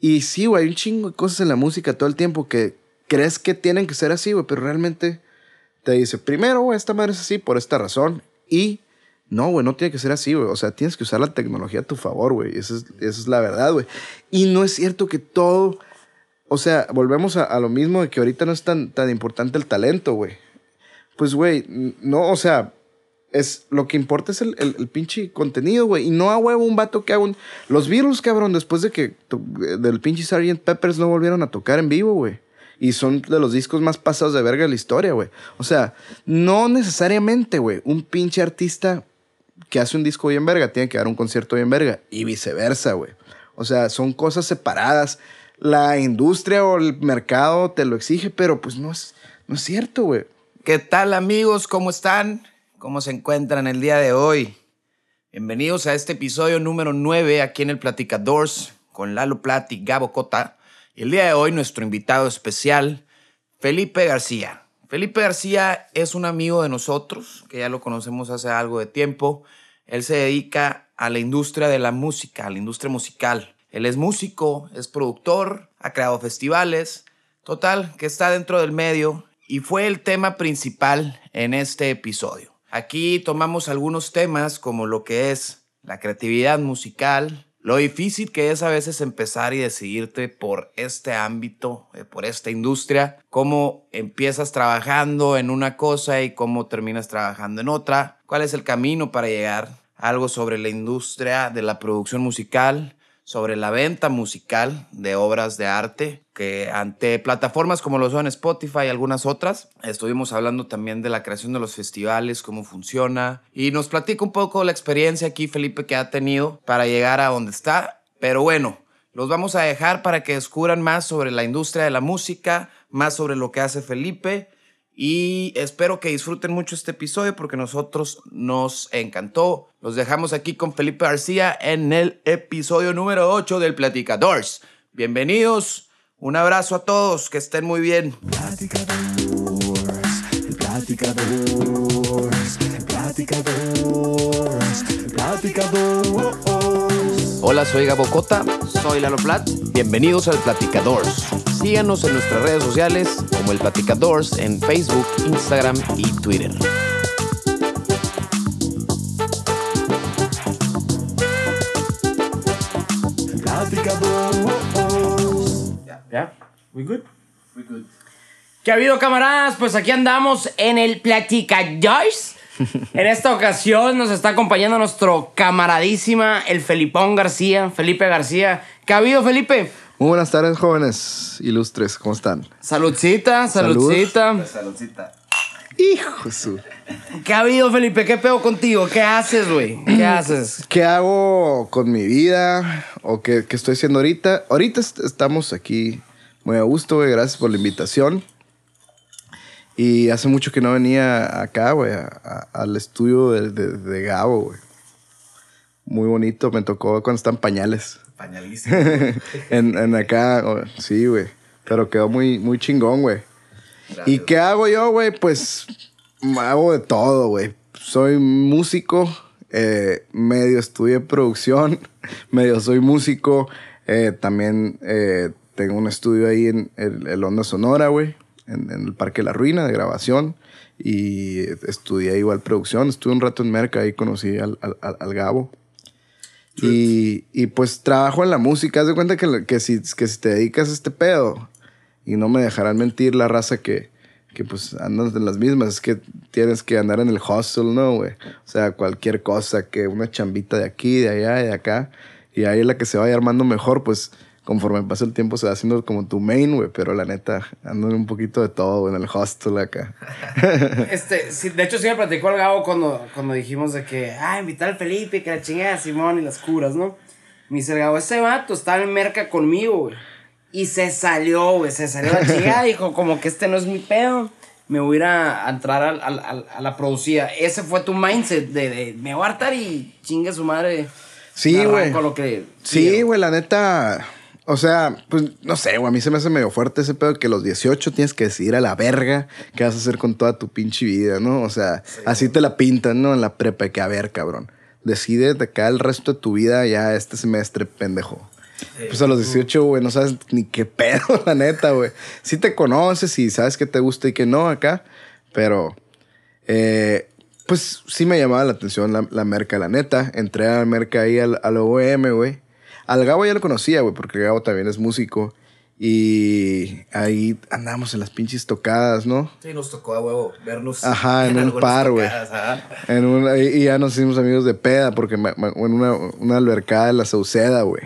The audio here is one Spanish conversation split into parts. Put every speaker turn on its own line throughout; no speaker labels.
Y sí, güey, hay un chingo de cosas en la música todo el tiempo que crees que tienen que ser así, güey, pero realmente te dice, primero, güey, esta madre es así por esta razón. Y no, güey, no tiene que ser así, güey. O sea, tienes que usar la tecnología a tu favor, güey. Esa es, esa es la verdad, güey. Y no es cierto que todo... O sea, volvemos a, lo mismo de que ahorita no es tan, tan importante el talento, güey. Pues, güey, no, o sea, es, lo que importa es el, el, pinche contenido, güey. Y no a huevo un vato que haga un... Los Beatles, cabrón, después de que to- del pinche Sgt. Peppers no volvieron a tocar en vivo, güey. Y son de los discos más pasados de verga de la historia, güey. O sea, no necesariamente, güey, un pinche artista que hace un disco bien verga tiene que dar un concierto bien verga. Y viceversa, güey. O sea, son cosas separadas. La industria o el mercado te lo exige, pero pues no es, no es cierto, güey.
¿Qué tal amigos? ¿Cómo están? ¿Cómo se encuentran el día de hoy? Bienvenidos a este episodio número 9 aquí en el Platicadores con Lalo Plat y Gabo Cota. Y el día de hoy nuestro invitado especial, Felipe García. Felipe García es un amigo de nosotros, que ya lo conocemos hace algo de tiempo. Él se dedica a la industria de la música, a la industria musical. Él es músico, es productor, ha creado festivales, total, que está dentro del medio y fue el tema principal en este episodio. Aquí tomamos algunos temas como lo que es la creatividad musical, lo difícil que es a veces empezar y decidirte por este ámbito, eh, por esta industria, cómo empiezas trabajando en una cosa y cómo terminas trabajando en otra, cuál es el camino para llegar, algo sobre la industria de la producción musical, sobre la venta musical de obras de arte, ante plataformas como lo son Spotify y algunas otras, estuvimos hablando también de la creación de los festivales, cómo funciona, y nos platica un poco la experiencia aquí, Felipe, que ha tenido para llegar a donde está. Pero bueno, los vamos a dejar para que descubran más sobre la industria de la música, más sobre lo que hace Felipe. Y espero que disfruten mucho este episodio porque nosotros nos encantó. Los dejamos aquí con Felipe García en el episodio número 8 del Platicadores. Bienvenidos, un abrazo a todos, que estén muy bien.
Platicadores, platicadores, platicadores, platicadores.
Hola, soy Gabo Cota. Soy Lalo Plat. Bienvenidos al Platicadores. Síganos en nuestras redes sociales como el Platicadores en Facebook, Instagram y Twitter.
Platicadores.
¿Ya? ¿We good? We good. ¿Qué ha habido, camaradas? Pues aquí andamos en el Platicadores. en esta ocasión nos está acompañando nuestro camaradísima, el Felipón García, Felipe García. ¿Qué ha habido, Felipe?
Muy buenas tardes, jóvenes ilustres. ¿Cómo están?
Saludcita,
Salud.
saludcita.
Hijo de su...
¿Qué ha habido, Felipe? ¿Qué pedo contigo? ¿Qué haces, güey? ¿Qué haces?
¿Qué hago con mi vida? ¿O qué, qué estoy haciendo ahorita? Ahorita est- estamos aquí muy a gusto, güey. Gracias por la invitación. Y hace mucho que no venía acá, güey, al estudio de, de- de Gabo, güey. Muy bonito. Me tocó cuando están pañales.
Pañalísimo.
en, en acá, güey. sí, güey. Pero quedó muy, muy chingón, güey. ¿Y qué hago yo, güey? Pues hago de todo, güey. Soy músico, eh, medio estudié producción, medio soy músico. eh, también eh, tengo un estudio ahí en el, el Onda Sonora, güey, en, en el Parque La Ruina de grabación. Y estudié igual producción. Estuve un rato en Merca, ahí conocí al, al- al- Gabo. Y, y pues trabajo en la música. Haz de cuenta que, que, si, que si te dedicas a este pedo, y no me dejarán mentir la raza que, que pues andan en las mismas, es que tienes que andar en el hustle, ¿no, güey? O sea, cualquier cosa, que una chambita de aquí, de allá, de acá, y ahí la que se vaya armando mejor, pues conforme pasa el tiempo se va haciendo como tu main, güey, pero la neta, ando un poquito de todo, en el hostel acá.
Este, sí, de hecho, sí me platicó el Gabo cuando, cuando dijimos de que, ah, invitar al Felipe, que la chingada Simón y las curas, ¿no? Me dice el Gabo, ese vato estaba en merca conmigo, güey. Y se salió, güey, se salió la chingada. Dijo, como que este no es mi pedo. Me voy a ir a, a entrar al- a la producida. Ese fue tu mindset de, de me voy a hartar y chingue su madre.
Sí, güey.
arranco lo que
Sí,
quiero".
güey, la neta. O sea, pues no sé, güey. A mí se me hace medio fuerte ese pedo que a los 18 tienes que decidir a la verga qué vas a hacer con toda tu pinche vida, ¿no? O sea, así te la pintan, ¿no? En la prepa, que a ver, cabrón. Decide de acá el resto de tu vida ya este semestre, pendejo. Pues a los 18, güey, no sabes ni qué pedo, la neta, güey. Sí te conoces y sabes que te gusta y que no acá, pero eh, pues sí me llamaba la atención la, la merca, la neta. Entré a la merca ahí al, al OM, güey. Al Gabo ya lo conocía, güey, porque Gabo también es músico. Y ahí andábamos en las pinches tocadas, ¿no?
Sí, nos tocó a huevo vernos.
Ajá, en un par, güey. y y ya nos hicimos amigos de peda, porque me- me- en una, una albercada de la Sauceda, güey.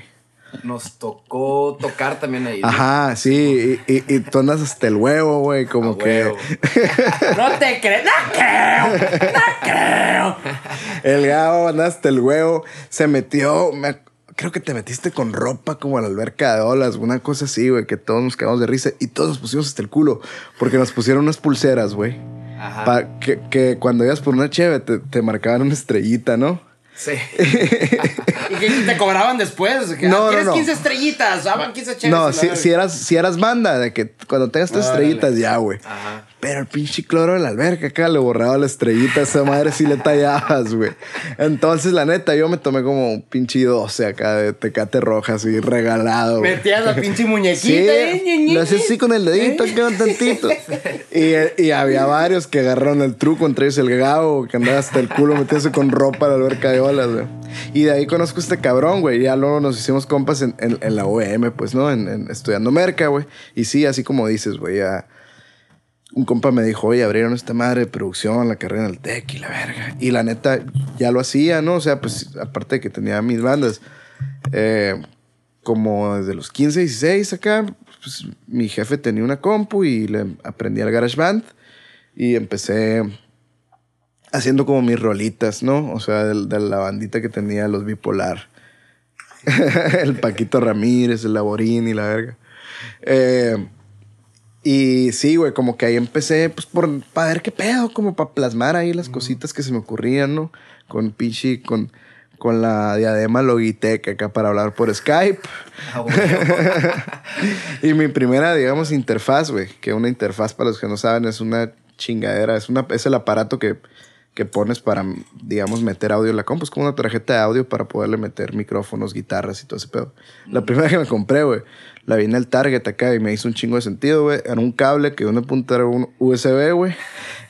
Nos tocó tocar también ahí. ¿no?
Ajá, sí, y, y- y tú andas hasta el huevo, güey, como
A
que
huevo.
No te crees, no creo, no creo.
el Gabo anda hasta el huevo, se metió, me creo que te metiste con ropa como a la alberca de olas, una cosa así, güey, que todos nos quedamos de risa y todos nos pusimos hasta el culo, porque nos pusieron unas pulseras, güey.
Ajá.
pa- que, que cuando ibas por una cheve te, te marcaban una estrellita, ¿no?
Sí.
Y que te cobraban después. Que,
No, no,
¿Quieres
no.
15 estrellitas? Daban 15 chéveres.
No, si, si eras, si eras banda, de que cuando tengas tus estrellitas ya, güey.
Ajá.
Pero el pinche cloro de la alberca acá le borraba la estrellita a esa madre si le tallabas, güey. Entonces, la neta, yo me tomé como un pinche 12 acá de tecate roja, así regalado. güey.
Metías la pinche muñequita.
Sí,
eh,
lo hacía así con el dedito, que un tantito. Y, y había varios que agarraron el truco, entre ellos el Gabo, que andaba hasta el culo metiéndose con ropa a la alberca de olas, güey. Y de ahí conozco a este cabrón, güey. Ya luego nos hicimos compas en, en- en la OEM, pues, ¿no? En, en- estudiando merca, güey. Y sí, así como dices, güey, ya... Un compa me dijo, oye, abrieron esta madre de producción, la carrera en el TEC y la verga. Y la neta, ya lo hacía, ¿no? O sea, pues, aparte de que tenía mis bandas, eh, como desde los 15, 16 acá, pues, mi jefe tenía una compu y le aprendí al GarageBand y empecé haciendo como mis rolitas, ¿no? O sea, de, de la bandita que tenía los bipolar. el Paquito Ramírez, el Laborín y la verga. Eh, y sí, güey, como que ahí empecé, pues, por, para ver qué pedo, como para plasmar ahí las cositas que se me ocurrían, ¿no? Con pinche, con, con la diadema Logitech acá para hablar por Skype.
Ah.
Y mi primera, digamos, interfaz, güey, que una interfaz, para los que no saben, es una chingadera, es, una, es el aparato que, que pones para, digamos, meter audio en la compu. Es como una tarjeta de audio para poderle meter micrófonos, guitarras y todo ese pedo. La primera que me compré, güey, la vi en el Target acá y me hizo un chingo de sentido, güey. Era un cable que una punta era un USB, güey,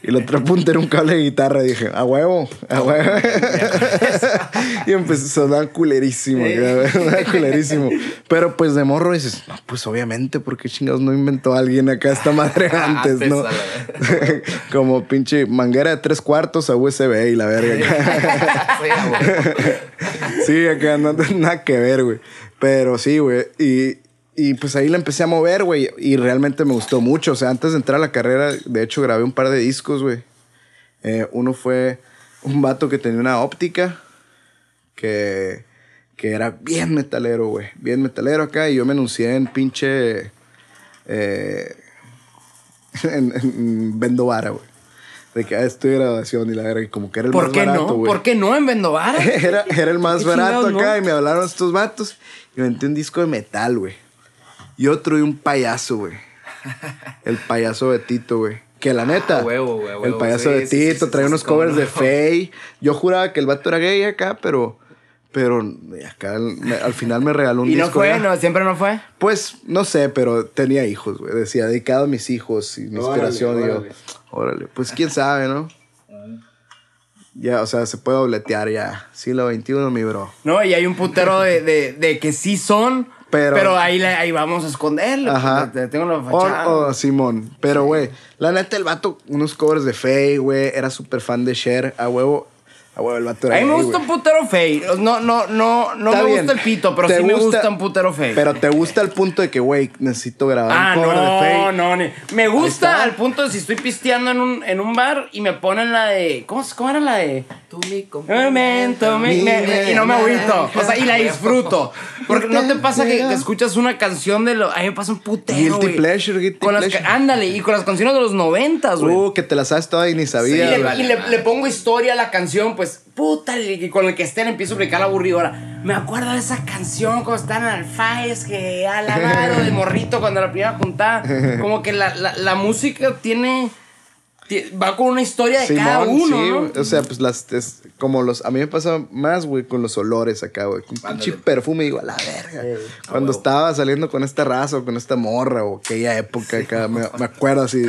y la otra punta era un cable de guitarra. Y dije, a huevo, a huevo. y empezó a sonar culerísimo, güey, sonaba culerísimo. Pero pues de morro dices, no, pues obviamente, porque chingados no inventó alguien acá esta madre antes, ¿no? Como pinche manguera de tres cuartos a USB y la verga.
Sí,
acá no nada que ver, güey. Pero sí, güey. Y, y pues ahí la empecé a mover, güey. Y realmente me gustó mucho. O sea, antes de entrar a la carrera, de hecho, grabé un par de discos, güey. Eh, uno fue un vato que tenía una óptica que, que era bien metalero, güey. Bien metalero acá. Y yo me anuncié en pinche. eh, en, en Vendo Vara, güey. De que ah, estoy de graduación y la verga. Y como que era el
¿Por
más
qué
barato,
no?
güey.
¿Por qué no en Vendovara?
Era, era el más
¿Qué
barato acá
no?
y me hablaron estos vatos y metí un disco de metal, güey. Y otro y un payaso, güey. El payaso Betito, güey. Que la neta,
Ah, huevo, güey,
el payaso
Sí,
Betito
sí, sí,
unos covers de
no.
Faye. Yo juraba que el vato era gay acá, pero, pero acá al final me regaló un
Y no
disco.
fue,
ya.
no, siempre no fue.
Pues no sé, pero tenía hijos, güey. Decía, dedicado a mis hijos y mi
Órale,
inspiración. y yo,
órale.
órale, pues quién sabe, ¿no? Ya, o sea, se puede dobletear ya. Siglo XXI, mi bro.
No, y hay un putero de, de, de que sí son,
Pero-
pero, ahí, le- ahí vamos a esconderlo.
Ajá.
Te- te Tengo la fachada.
o Simón. Pero, güey, la neta, el vato, unos covers de Faye, güey. Era súper fan de Cher. A huevo, a huevo, el vato era
a mí me
gay,
gusta
güey.
un putero fey. No, no, no, no
Está
me
bien.
gusta el pito, pero
Te
sí me gusta un putero fey.
Pero te gusta el punto de que, güey, necesito grabar
Ah,
un cover de
no,
Faye.
no, ni- Me gusta al punto de si estoy pisteando en un, en un bar y me ponen la de. ¿Cómo, cómo era la de?
Tú mi
Momento, me- me- me- y no me agüito. O sea, y la disfruto. Porque no te pasa que, que escuchas una canción de lo. A mí me pasa un putero.
Guilty
güey.
pleasure, guilty
Con las ca-
pleasure.
ándale, y con las canciones de los noventas, güey.
Uh, que te la sabes toda y ni
y
sabía.
le,
güey.
y le- le pongo historia a la canción, pues, puta, y con el que estén empiezo a aplicar la aburridora. Me acuerdo de esa canción cuando estaban al Faiz, que a la madre de morrito cuando la primera juntada. Como que la, la, la música tiene. ti- va con una historia de
Simón,
cada uno,
sí,
¿no?
O sea, pues las. es como los. A mí me pasa más, güey, con los olores acá, güey. Con un pinche perfume, digo, a la verga. Cuando
huevo.
estaba saliendo con esta raza o con esta morra o aquella época acá, me, me acuerdo así.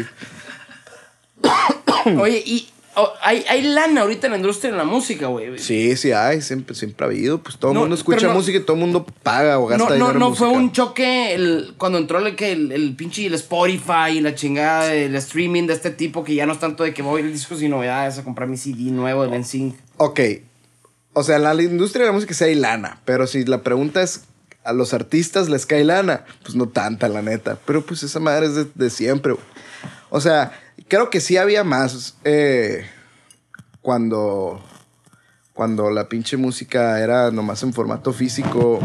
Oye, y oh, hay, hay lana ahorita en la industria de la música, güey.
Sí, sí, hay, siempre, siempre ha habido. Pues todo el
No,
mundo escucha
no-
música y todo el mundo paga o gasta
No, no,
dinero en
no fue
música.
un choque el, cuando entró el, el, el pinche el Spotify y la chingada del streaming de este tipo que ya no es tanto de que voy a ir discos y novedades a comprar mi CD nuevo de NSYNC.
Ok. O sea, en la industria de la música sí hay lana. Pero si la pregunta es, ¿a los artistas les cae lana? Pues no tanta, la neta. Pero pues esa madre es de, de siempre. güey. O sea, creo que sí había más eh, cuando, cuando la pinche música era nomás en formato físico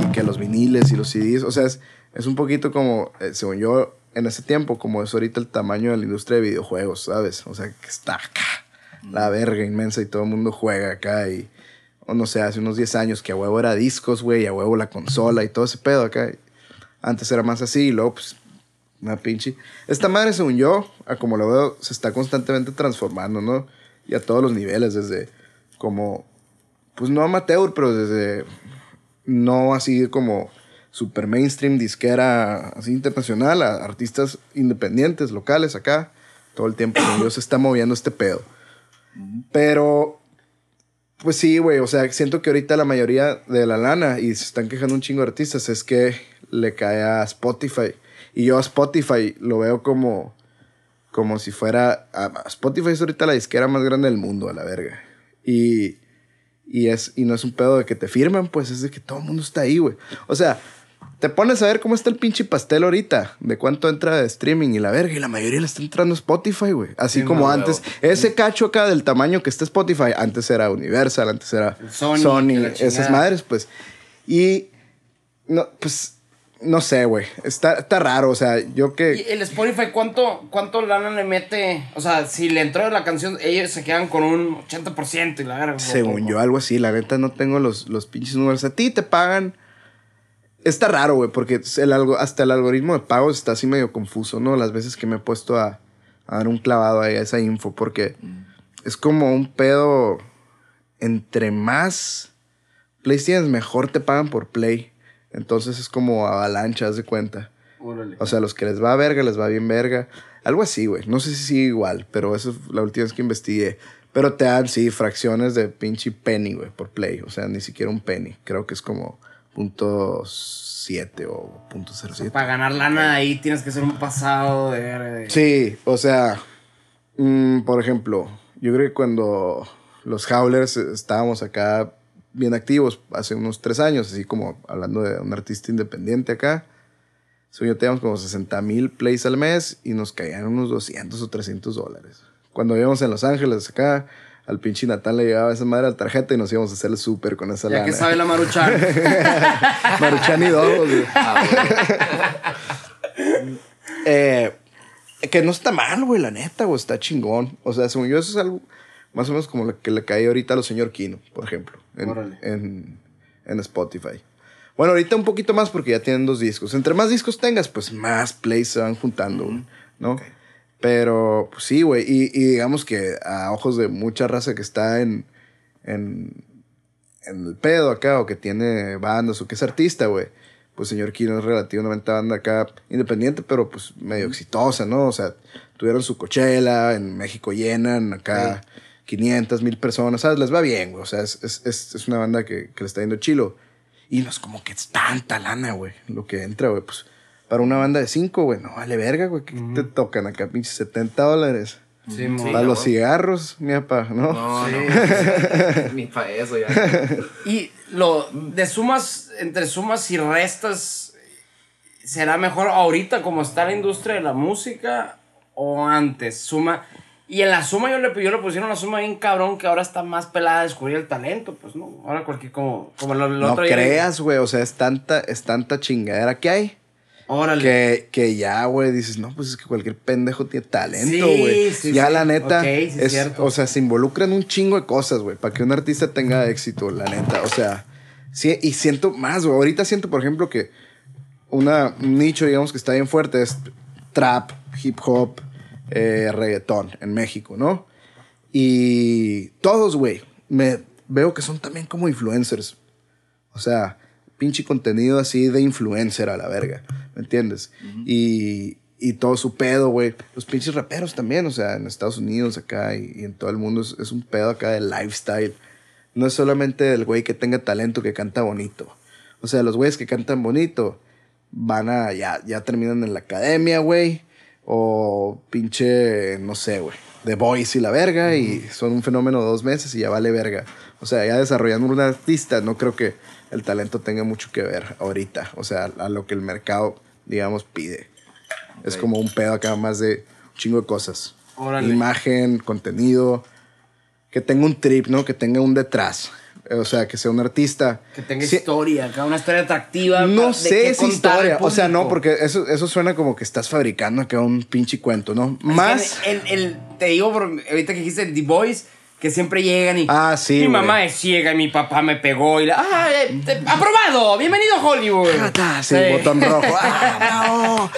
y que los viniles y los CDs. O sea, es, es un poquito como, eh, según yo, en ese tiempo, como es ahorita el tamaño de la industria de videojuegos, ¿sabes? O sea, que está acá, la verga inmensa y todo el mundo juega acá y, o no sé, hace unos 10 años que a huevo era discos, güey, y a huevo la consola y todo ese pedo acá. Antes era más así y luego, pues, una pinche. Esta madre, según yo, a como lo veo, se está constantemente transformando, ¿no? Y a todos los niveles, desde como, pues no amateur, pero desde no así como super mainstream, disquera así internacional, a artistas independientes, locales acá. Todo el tiempo, según yo, se está moviendo este pedo. Pero, pues sí, güey, o sea, siento que ahorita la mayoría de la lana, y se están quejando un chingo de artistas, es que le cae a Spotify. Y yo a Spotify lo veo como, como si fuera... a- Spotify es ahorita la disquera más grande del mundo, a la verga. Y, y, es, y no es un pedo de que te firman, pues es de que todo el mundo está ahí, güey. O sea, te pones a ver cómo está el pinche pastel ahorita, de cuánto entra de streaming y la verga, y la mayoría le está entrando a Spotify, güey. Así
Sí,
como
no,
antes. Ese cacho acá del tamaño que está Spotify, antes era Universal, antes era
Sony,
Sony, esas madres, pues. Y, no, pues, no sé, güey. Está, está raro, o sea, yo
¿Y
que...
el Spotify cuánto, cuánto lana le mete? O sea, si le entró la canción, ellos se quedan con un 80% y la verga.
Según yo, algo así. La neta no tengo los, los pinches números. A ti te pagan. Está raro, güey, porque el algo, hasta el algoritmo de pagos está así medio confuso, ¿no? Las veces que me he puesto a, a dar un clavado ahí a esa info, porque es como un pedo. Entre más plays tienes, mejor te pagan por play. Entonces es como avalancha, haz de cuenta.
Órale.
O sea, los que les va a verga, les va bien verga. Algo así, güey. No sé si sigue igual, pero eso es la última vez que investigué. Pero te dan, sí, fracciones de pinche penny, güey, por play. O sea, ni siquiera un penny. Creo que es como punto .7 o punto .07.
Para ganar lana ahí tienes que ser un pasado de
Sí, o sea, mm, por ejemplo, yo creo que cuando los Howlers estábamos acá bien activos hace unos tres años, así como hablando de un artista independiente acá, so, yo teníamos como 60 mil plays al mes y nos caían unos 200 o 300 dólares. Cuando vivíamos en Los Ángeles acá, al pinche Natal le llegaba esa madre a la tarjeta y nos íbamos a hacer el súper con esa
Ya
lana.
que sabe la maruchan.
Maruchan y güey.
Ah,
Eh, que no está mal, güey, la neta, güey, está chingón. O sea, según yo, eso es algo más o menos como lo que le cae ahorita a los señor Kino, por ejemplo, en, en, en Spotify. Bueno, ahorita un poquito más porque ya tienen dos discos. Entre más discos tengas, pues más plays se van juntando, güey, ¿no? Pero, pues sí, güey. Y, y digamos que a ojos de mucha raza que está en, en, en el pedo acá o que tiene bandas o que es artista, güey. Pues señor Kino es relativamente banda acá independiente, pero pues medio exitosa, ¿no? O sea, tuvieron su cochela, en México llenan acá 500 mil personas, ¿sabes? Les va bien, güey. O sea, es, es, es, una banda que, que le está yendo chilo. Y no es como que es tanta lana, güey, lo que entra, güey. Pues para una banda de cinco, güey, no vale verga, güey. que te tocan acá, pinche 70 dólares?
Sí, mo.
Para los cigarros, mi papá, ¿no?
No,
Sí.
no. Ni para eso ya.
Y lo de sumas, entre sumas y restas, ¿será mejor ahorita como está la industria de la música o antes? Suma. Y en la suma yo le, yo le pusieron una suma bien cabrón que ahora está más pelada a descubrir el talento, pues no. Ahora cualquier, como, como lo, lo
No
otro
creas, güey. O sea, es tanta, es tanta chingadera que hay.
Órale.
Que, que ya, güey, dices, no, pues es que cualquier pendejo tiene talento,
Sí,
güey.
sí,
ya
sí.
la neta,
Ok, sí,
es,
cierto.
o sea, se involucran un chingo de cosas, güey, para que un artista tenga éxito, la neta. O sea, sí, y siento más, güey. Ahorita siento, por ejemplo, que una, un nicho, digamos, que está bien fuerte es trap, hip hop, eh, reggaetón en México, ¿no? Y todos, güey, me veo que son también como influencers. O sea, pinche contenido así de influencer a la verga, ¿me entiendes? y, y todo su pedo, güey. Los pinches raperos también, o sea, en Estados Unidos acá y, y en todo el mundo es, es un pedo acá de lifestyle. No es solamente el güey que tenga talento que canta bonito. O sea, los güeyes que cantan bonito van a, ya, ya terminan en la academia, güey. O pinche, no sé, güey. The Voice y la verga. Y son un fenómeno de dos meses y ya vale verga. O sea, ya desarrollando un artista, no creo que el talento tenga mucho que ver ahorita. O sea, a lo que el mercado, digamos, pide. Es como un pedo acá más de un chingo de cosas.
Órale.
Imagen, contenido. Que tenga un trip, ¿no? Que tenga un detrás. O sea, que sea un artista.
Que tenga
Sí,
historia, acá una historia atractiva.
no sé si historia. O sea, no, porque eso, eso suena como que estás fabricando acá un pinche cuento, ¿no?
Es que
Más.
El, el- el- te digo, ahorita que dijiste The Boys, que siempre llegan y.
Ah, sí,
Mi mamá es ciega y mi papá me pegó y la. ¡Ah! eh, te- ¡Aprobado! ¡Bienvenido a Hollywood!
Ah, sí, botón rojo. ¡Ah, no!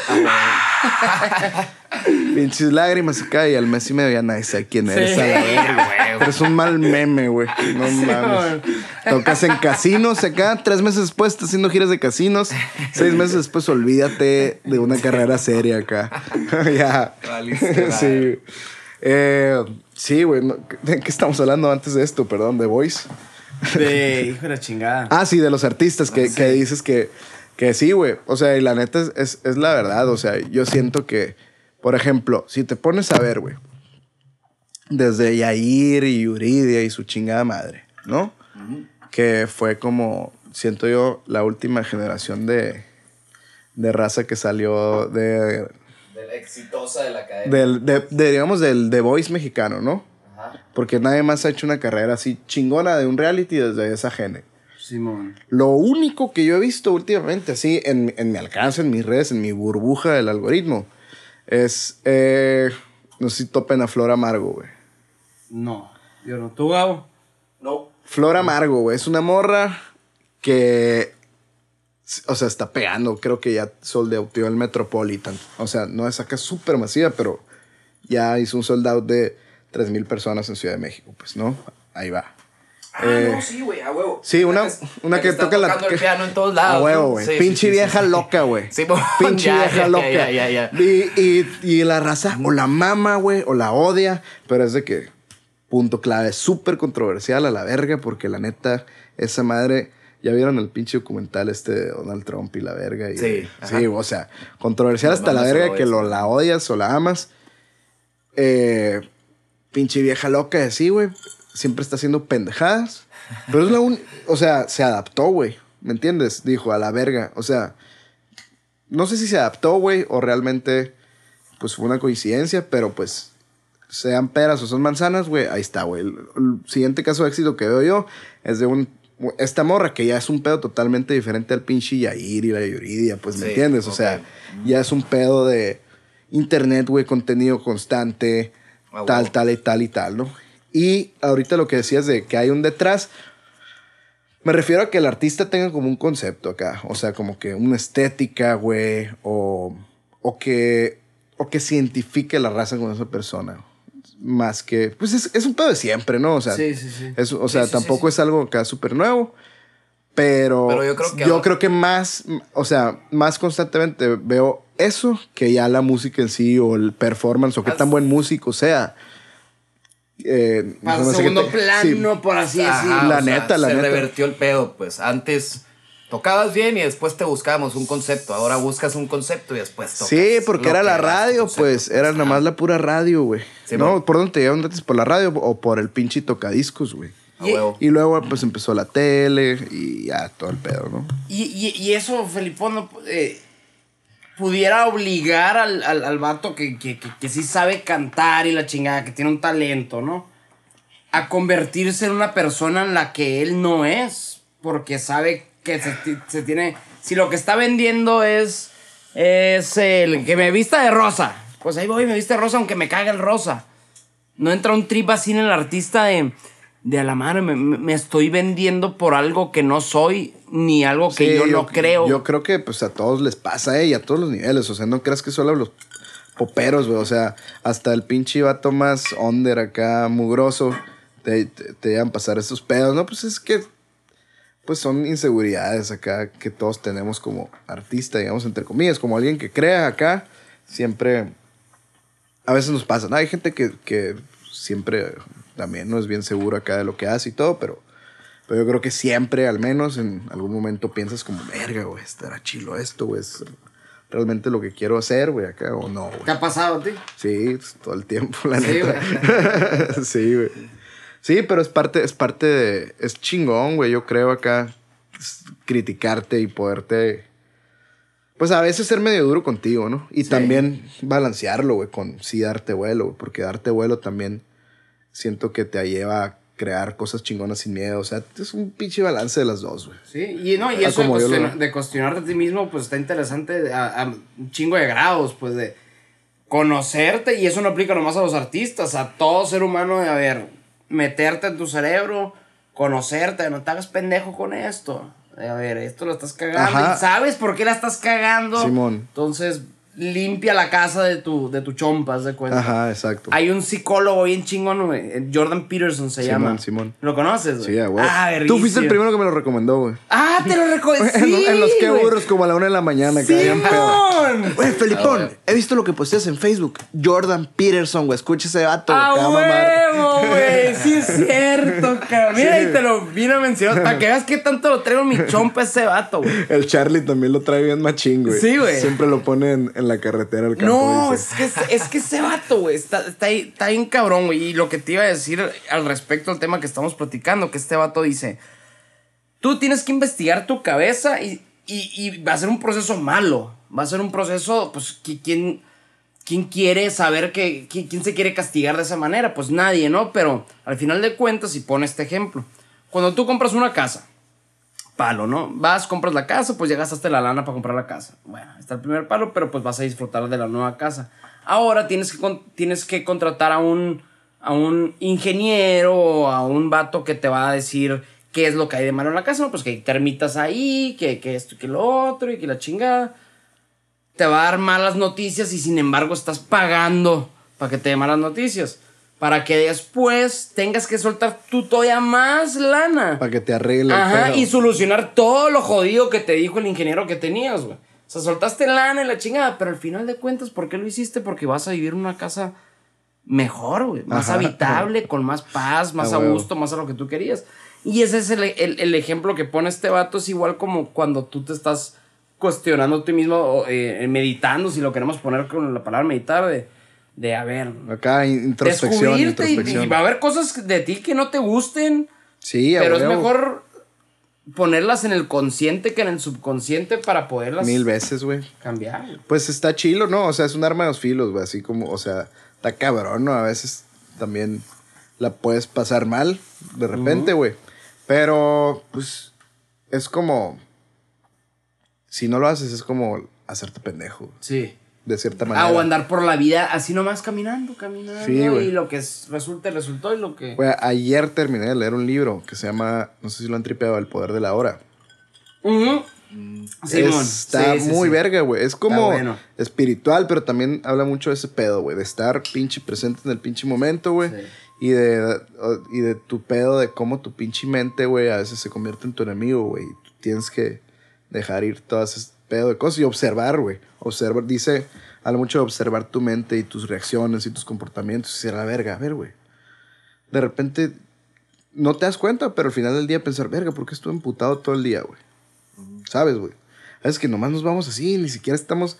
Pinches lágrimas acá y al mes y medio ya nadie sabe quién eres.
Sí,
a la. Pero es un mal meme, güey. No mames. Tocas en casinos acá, tres meses después estás haciendo giras de casinos. Seis meses después olvídate de una carrera seria acá. ya.
Valiste
sí. Eh, sí, güey. ¿De qué estamos hablando antes de esto? Perdón, de Voice.
De hijo de la chingada.
Ah, sí, de los artistas que,
Sí.
que dices que, que sí, güey. O sea, y la neta es, es, es la verdad. O sea, yo siento que, por ejemplo, si te pones a ver, güey, desde Yair y Yuridia y su chingada madre, ¿no? Que fue como, siento yo, la última generación de, de raza que salió de,
De la exitosa de la academia.
del, de, de, digamos, del The Voice mexicano, ¿no?
Ajá.
Porque nadie más ha hecho una carrera así chingona de un reality desde esa gene.
Simón.
Lo único que yo he visto últimamente, así, en, en mi alcance, en mis redes, en mi burbuja del algoritmo, es. eh, no sé si topen a Flor Amargo, güey.
No. Yo no. ¿Tú, Gabo?
No.
Flor Amargo, güey. Es una morra que. O sea, está pegando. Creo que ya soldeautió el Metropolitan. O sea, no es acá súper masiva, pero ya hizo un sold out de 3.000 personas en Ciudad de México, pues, ¿no? Ahí va.
Ah,
Eh,
no, sí, güey, a huevo.
Sí, una,
que-
una
la
que, toca la.
el piano en todos lados.
A huevo, güey.
Sí,
Pinche
sí, sí,
vieja loca, güey.
Sí,
Pinche
ya,
vieja
ya,
loca.
ya, ya, ya.
Y, y, y la raza o la mama, güey, o la odia. Pero es de que, punto clave, súper controversial a la verga, porque la neta, esa madre. Ya vieron el pinche documental este de Donald Trump y la verga. Y,
Sí, ajá.
Sí, o sea, controversial hasta la verga que lo, la odias o la amas. Eh, pinche vieja loca, así, güey. Siempre está haciendo pendejadas. Pero es la un... O sea, se adaptó, güey. ¿Me entiendes? Dijo, a la verga. O sea, no sé si se adaptó, güey, o realmente, pues fue una coincidencia, pero pues, sean peras o son manzanas, güey, ahí está, güey. El, el siguiente caso de éxito que veo yo es de un... Esta morra que ya es un pedo totalmente diferente al pinche Yair y la Yuridia, pues, ¿me
Sí,
entiendes? O sea, ya es un pedo de internet, güey, contenido constante,
Ah,
tal, tal y tal y tal, ¿no? Y ahorita lo que decías de que hay un detrás, me refiero a que el artista tenga como un concepto acá, o sea, como que una estética, güey, o, o que o que se identifique la raza con esa persona. Más que, pues es, es un pedo de siempre, ¿no? O sea,
Sí, sí, sí.
es- o sea tampoco es algo acá súper nuevo, pero,
Pero yo creo que
yo
ahora-
creo que más, o sea, más constantemente veo eso que ya la música en sí o el performance o qué tan buen músico sea. Eh,
Para
no sé
segundo
te-
plano, por así decirlo.
La
o sea,
neta, la
se
neta.
revertió el pedo, pues. Antes tocabas bien y después te buscábamos un concepto. Ahora buscas un concepto y después tocas.
Sí, porque era la
tu
radio, pues. Era
Ajá.
nada más la pura radio, güey.
Sí,
no. ¿por dónde te llevan antes? ¿Por la radio o por el pinche tocadiscos, güey?
A huevo.
Y luego, pues, empezó la tele y ya, todo el pedo, ¿no?
Y, y, y eso, Felipón, no, eh, pudiera obligar al, al, al vato que, que, que, que sí sabe cantar y la chingada, que tiene un talento, ¿no? A convertirse en una persona en la que él no es. Porque sabe que se, ti- se tiene. Si lo que está vendiendo es. Es el que me vista de rosa. Pues ahí voy, me viste de rosa, aunque me caga el rosa. No entra un trip así en el artista de. De a la madre, me, me- estoy vendiendo por algo que no soy, ni algo que
Sí,
yo, no creo.
Yo creo que, pues, a todos les pasa, ¿eh? Y a todos los niveles. O sea, no creas que solo los poperos, güey. O sea, hasta el pinche vato más under acá, mugroso, te, te, te a pasar esos pedos, ¿no? Pues es que, pues son inseguridades acá que todos tenemos como artista, digamos, entre comillas, como alguien que crea acá, siempre, a veces nos pasa, ¿no? Hay gente que, que siempre también no es bien seguro acá de lo que hace y todo, pero... Pero yo creo que siempre, al menos en algún momento, piensas como, verga, güey, estará chilo esto, güey. ¿Es realmente lo que quiero hacer, güey, acá o no, güey?
¿Qué ha pasado a ti?
Sí, todo el tiempo, la
Sí,
neta. sí, güey. Sí, pero es parte, es parte de. Es chingón, güey. Yo creo acá es criticarte y poderte. Pues a veces ser medio duro contigo, ¿no? Y
Sí.
también balancearlo, güey, con sí darte vuelo, güey. Porque darte vuelo también siento que te lleva a crear cosas chingonas sin miedo. O sea, es un pinche balance de las dos, güey.
Sí, y no, y
Ah,
eso de,
como yo lo
cuestiona-
veo.
de cuestionarte a ti mismo, pues está interesante a, a un chingo de grados, pues de conocerte, y eso no aplica nomás a los artistas, a todo ser humano, de a ver, meterte en tu cerebro, conocerte, no te hagas pendejo con esto. A ver, esto lo estás cagando,
Ajá.
sabes por qué la estás cagando.
Simón.
Entonces, limpia la casa de tu, de tu chompa, haz de cuenta.
Ajá, exacto.
Hay un psicólogo bien chingón, güey. Jordan Peterson se
Simón,
llama.
Simón.
¿Lo conoces, güey?
Sí, güey.
Ah,
Tú fuiste el primero que me lo recomendó, güey.
Ah, te lo recuerdo.
en,
Sí,
en los que burros como a la una de la mañana, que habían pedo.
¡Simón!
Oye, Felipón,
Ah, güey.
he visto lo que posteas en Facebook. Jordan Peterson, güey. Escucha ese vato, güey.
¡A
Te va a mamar.
huevo, güey! Sí es cierto, cabrón. Mira, y te lo vino a mencionar. Para que veas qué tanto lo traigo en mi chompa ese vato, güey.
El Charlie también lo trae bien machín, güey.
Sí, güey.
Siempre lo pone en, en la carretera al campo.
No,
dice.
es que, es que ese vato, güey, está, está, está bien cabrón, güey. Y lo que te iba a decir al respecto al tema que estamos platicando, que este vato dice, tú tienes que investigar tu cabeza y, y, y va a ser un proceso malo. Va a ser un proceso, pues, que ¿quién, quién quiere saber que, quién, quién se quiere castigar de esa manera? Pues nadie, ¿no? Pero al final de cuentas, y pone este ejemplo, cuando tú compras una casa, palo, ¿no? Vas, compras la casa, pues ya gastaste la lana para comprar la casa. Bueno, está el primer palo, pero pues vas a disfrutar de la nueva casa. Ahora tienes que, tienes que contratar a un, a un ingeniero o a un vato que te va a decir qué es lo que hay de malo en la casa, ¿no? Pues que hay termitas ahí, que, que esto que lo otro y que la chingada. Te va a dar malas noticias y sin embargo estás pagando para que te dé malas noticias. Para que después tengas que soltar tú todavía más lana.
Para que te arregle
Ajá, y solucionar todo lo jodido que te dijo el ingeniero que tenías, güey. O sea, soltaste lana y la chingada, pero al final de cuentas, ¿por qué lo hiciste? Porque vas a vivir en una casa mejor, güey. Más
Ajá.
habitable, con más paz, más
A
gusto, más a lo que tú querías. Y ese es el, el- el ejemplo que pone este vato. Es igual como cuando tú te estás cuestionando a ti mismo, eh, meditando, si lo queremos poner con la palabra meditar, de, de a ver,
Acá, in- introspección.
descubrirte y-
introspección.
y va a haber cosas de ti que no te gusten.
Sí,
Pero es mejor ponerlas en el consciente que en el subconsciente para poderlas
Mil veces, güey.
cambiar.
Pues está chilo, ¿no? O sea, es un arma de dos filos, güey. Así como, o sea, está cabrón, ¿no? A veces también la puedes pasar mal de repente, güey. Pero, pues, es como. Si no lo haces, es como hacerte pendejo,
Sí.
De cierta manera.
Ah, o andar por la vida así nomás caminando, caminando.
Sí,
y lo que es- resulte, resultó y lo que.
Güey, ayer terminé de leer un libro que se llama, no sé si lo han tripeado, El Poder de la Hora.
Ujú. Simón.
Está
Sí, sí,
muy
sí.
verga, güey. Es como
bueno.
espiritual, pero también habla mucho de ese pedo, güey. De estar pinche presente en el pinche momento, güey. Y, de, y de tu pedo, de cómo tu pinche mente, güey, a veces se convierte en tu enemigo, güey. Tienes que dejar ir todas pedo de cosas y observar, güey. Observar, dice, habla mucho de observar tu mente y tus reacciones y tus comportamientos. Y la verga, a ver, güey. De repente no te das cuenta, pero al final del día pensar, verga, ¿por qué estuve emputado todo el día, güey? ¿Sabes, güey? Es que nomás nos vamos así, ni siquiera estamos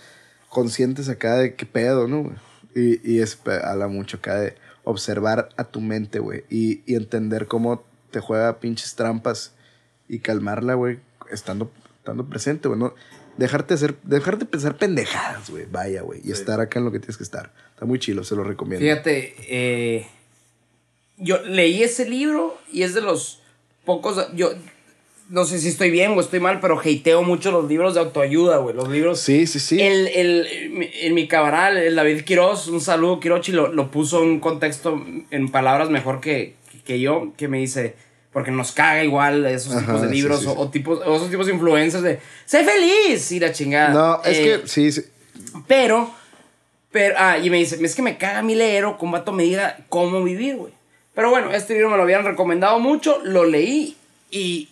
conscientes acá de qué pedo, ¿no, güey? Y, y es, habla mucho acá de observar a tu mente, güey, y, y entender cómo te juega pinches trampas y calmarla, güey, estando, estando presente, güey, ¿no? Dejarte, hacer, dejarte pensar pendejadas, güey, vaya, güey, y estar acá en lo que tienes que estar. Está muy chilo, se lo recomiendo.
Fíjate, eh, yo leí ese libro y es de los pocos. Yo no sé si estoy bien o estoy mal, pero hateo mucho los libros de autoayuda, güey. Los libros.
Sí, sí, sí.
El, el, en mi cabral, el David Quiroz, un saludo, Quirochi, lo, lo puso en un contexto, en palabras mejor que, que yo, que me dice, porque nos caga igual esos
Ajá,
tipos de libros
sí,
o,
sí.
o tipos, o esos tipos de influencias de, sé feliz y la chingada.
no, es
Eh,
que sí, sí.
pero Pero, ah, y me dice, es que me caga mí leer o que vato me diga cómo vivir, güey. Pero bueno, este libro me lo habían recomendado mucho, lo leí y,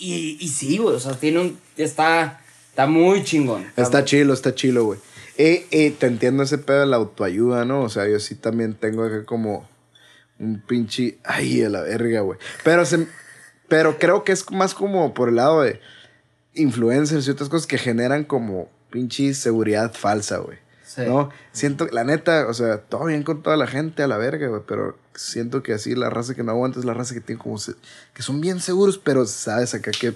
y, y sí, güey, o sea, tiene un, está, está muy chingón.
Está chilo, está chilo, güey. Y, y te entiendo ese pedo de la autoayuda, ¿no? O sea, yo sí también tengo acá como un pinche... Ay, a la verga, güey. Pero, se, pero creo que es más como por el lado de influencers y otras cosas que generan como pinche seguridad falsa, güey.
Sí.
¿No? Siento, la neta, o sea, todo bien con toda la gente a la verga, güey, pero siento que así la raza que no aguanta es la raza que tiene como... se- que son bien seguros, pero sabes acá que es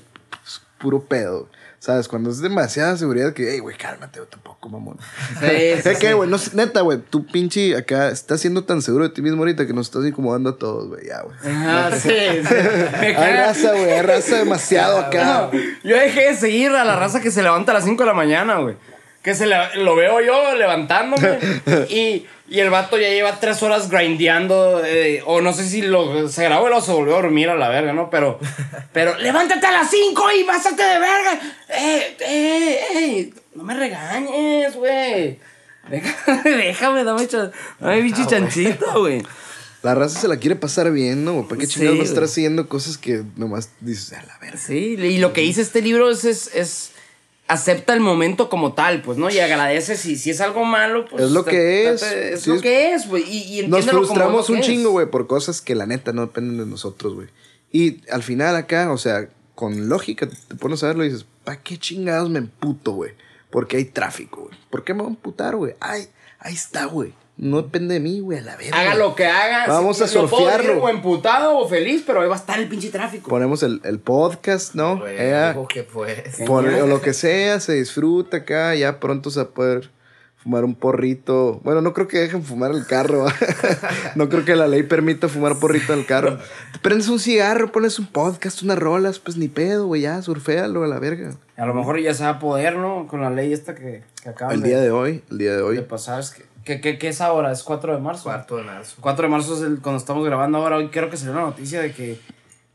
puro pedo. ¿Sabes? Cuando es demasiada seguridad que, hey, güey, cálmate, güey, tampoco, mamón.
Sí,
que, güey, no, neta, güey, tú pinche acá estás siendo tan seguro de ti mismo ahorita que nos estás incomodando a todos, güey, ya, güey.
Ajá, sí, sí. Me
Hay raza, güey, hay raza demasiado acá.
No, yo dejé de seguir a la raza que se levanta a las 5 de la mañana, güey. Que se le- lo veo yo levantándome. y, y el vato ya lleva tres horas grindeando. eh, o no sé si lo, se grabó y luego se volvió a dormir a la verga, ¿no? Pero, pero levántate a las 5 y pásate de verga. ¡Eh, eh, eh! No me regañes, güey. Déjame, déjame, dame, dame bichi chanchito, güey.
La raza se la quiere pasar bien, ¿no? ¿Para qué
Sí,
chingados vas a estar haciendo cosas que nomás dices, a la verga?
Sí, y lo que dice este libro es, es, es- acepta el momento como tal, pues, ¿no? Y agradece si, si es algo malo, pues.
Es lo que es.
Es
Sí,
lo que es, güey. Y, y
Nos
como
frustramos un chingo, güey, por cosas que la neta no dependen de nosotros, güey. Y al final acá, o sea, con lógica te pones a verlo y dices, ¿para qué chingados me emputo, güey? Porque hay tráfico, güey. ¿Por qué me voy a emputar, güey? Ay, ahí está, güey. No depende de mí, güey, a la verga.
Haga lo que haga.
Vamos
si-
a surfearlo.
O emputado o feliz, pero ahí va a estar el pinche tráfico.
Ponemos el, el podcast, ¿no? Ella-
que pues.
Por- o lo que sea, se disfruta acá, ya pronto se va a poder fumar un porrito. Bueno, no creo que dejen fumar el carro. no creo que la ley permita fumar porrito en el carro. Te prendes un cigarro, pones un podcast, unas rolas, pues ni pedo, güey, ya, surféalo a la verga.
A lo mejor ya se va a poder, ¿no? Con la ley esta que, que acaban
El día de hoy, el día de
de
hoy.
pasar. Es que, que, que- que es ahora? ¿Es 4 de marzo?
Cuarto de marzo.
4 de marzo es el- cuando estamos grabando ahora. Hoy creo que salió la noticia de que,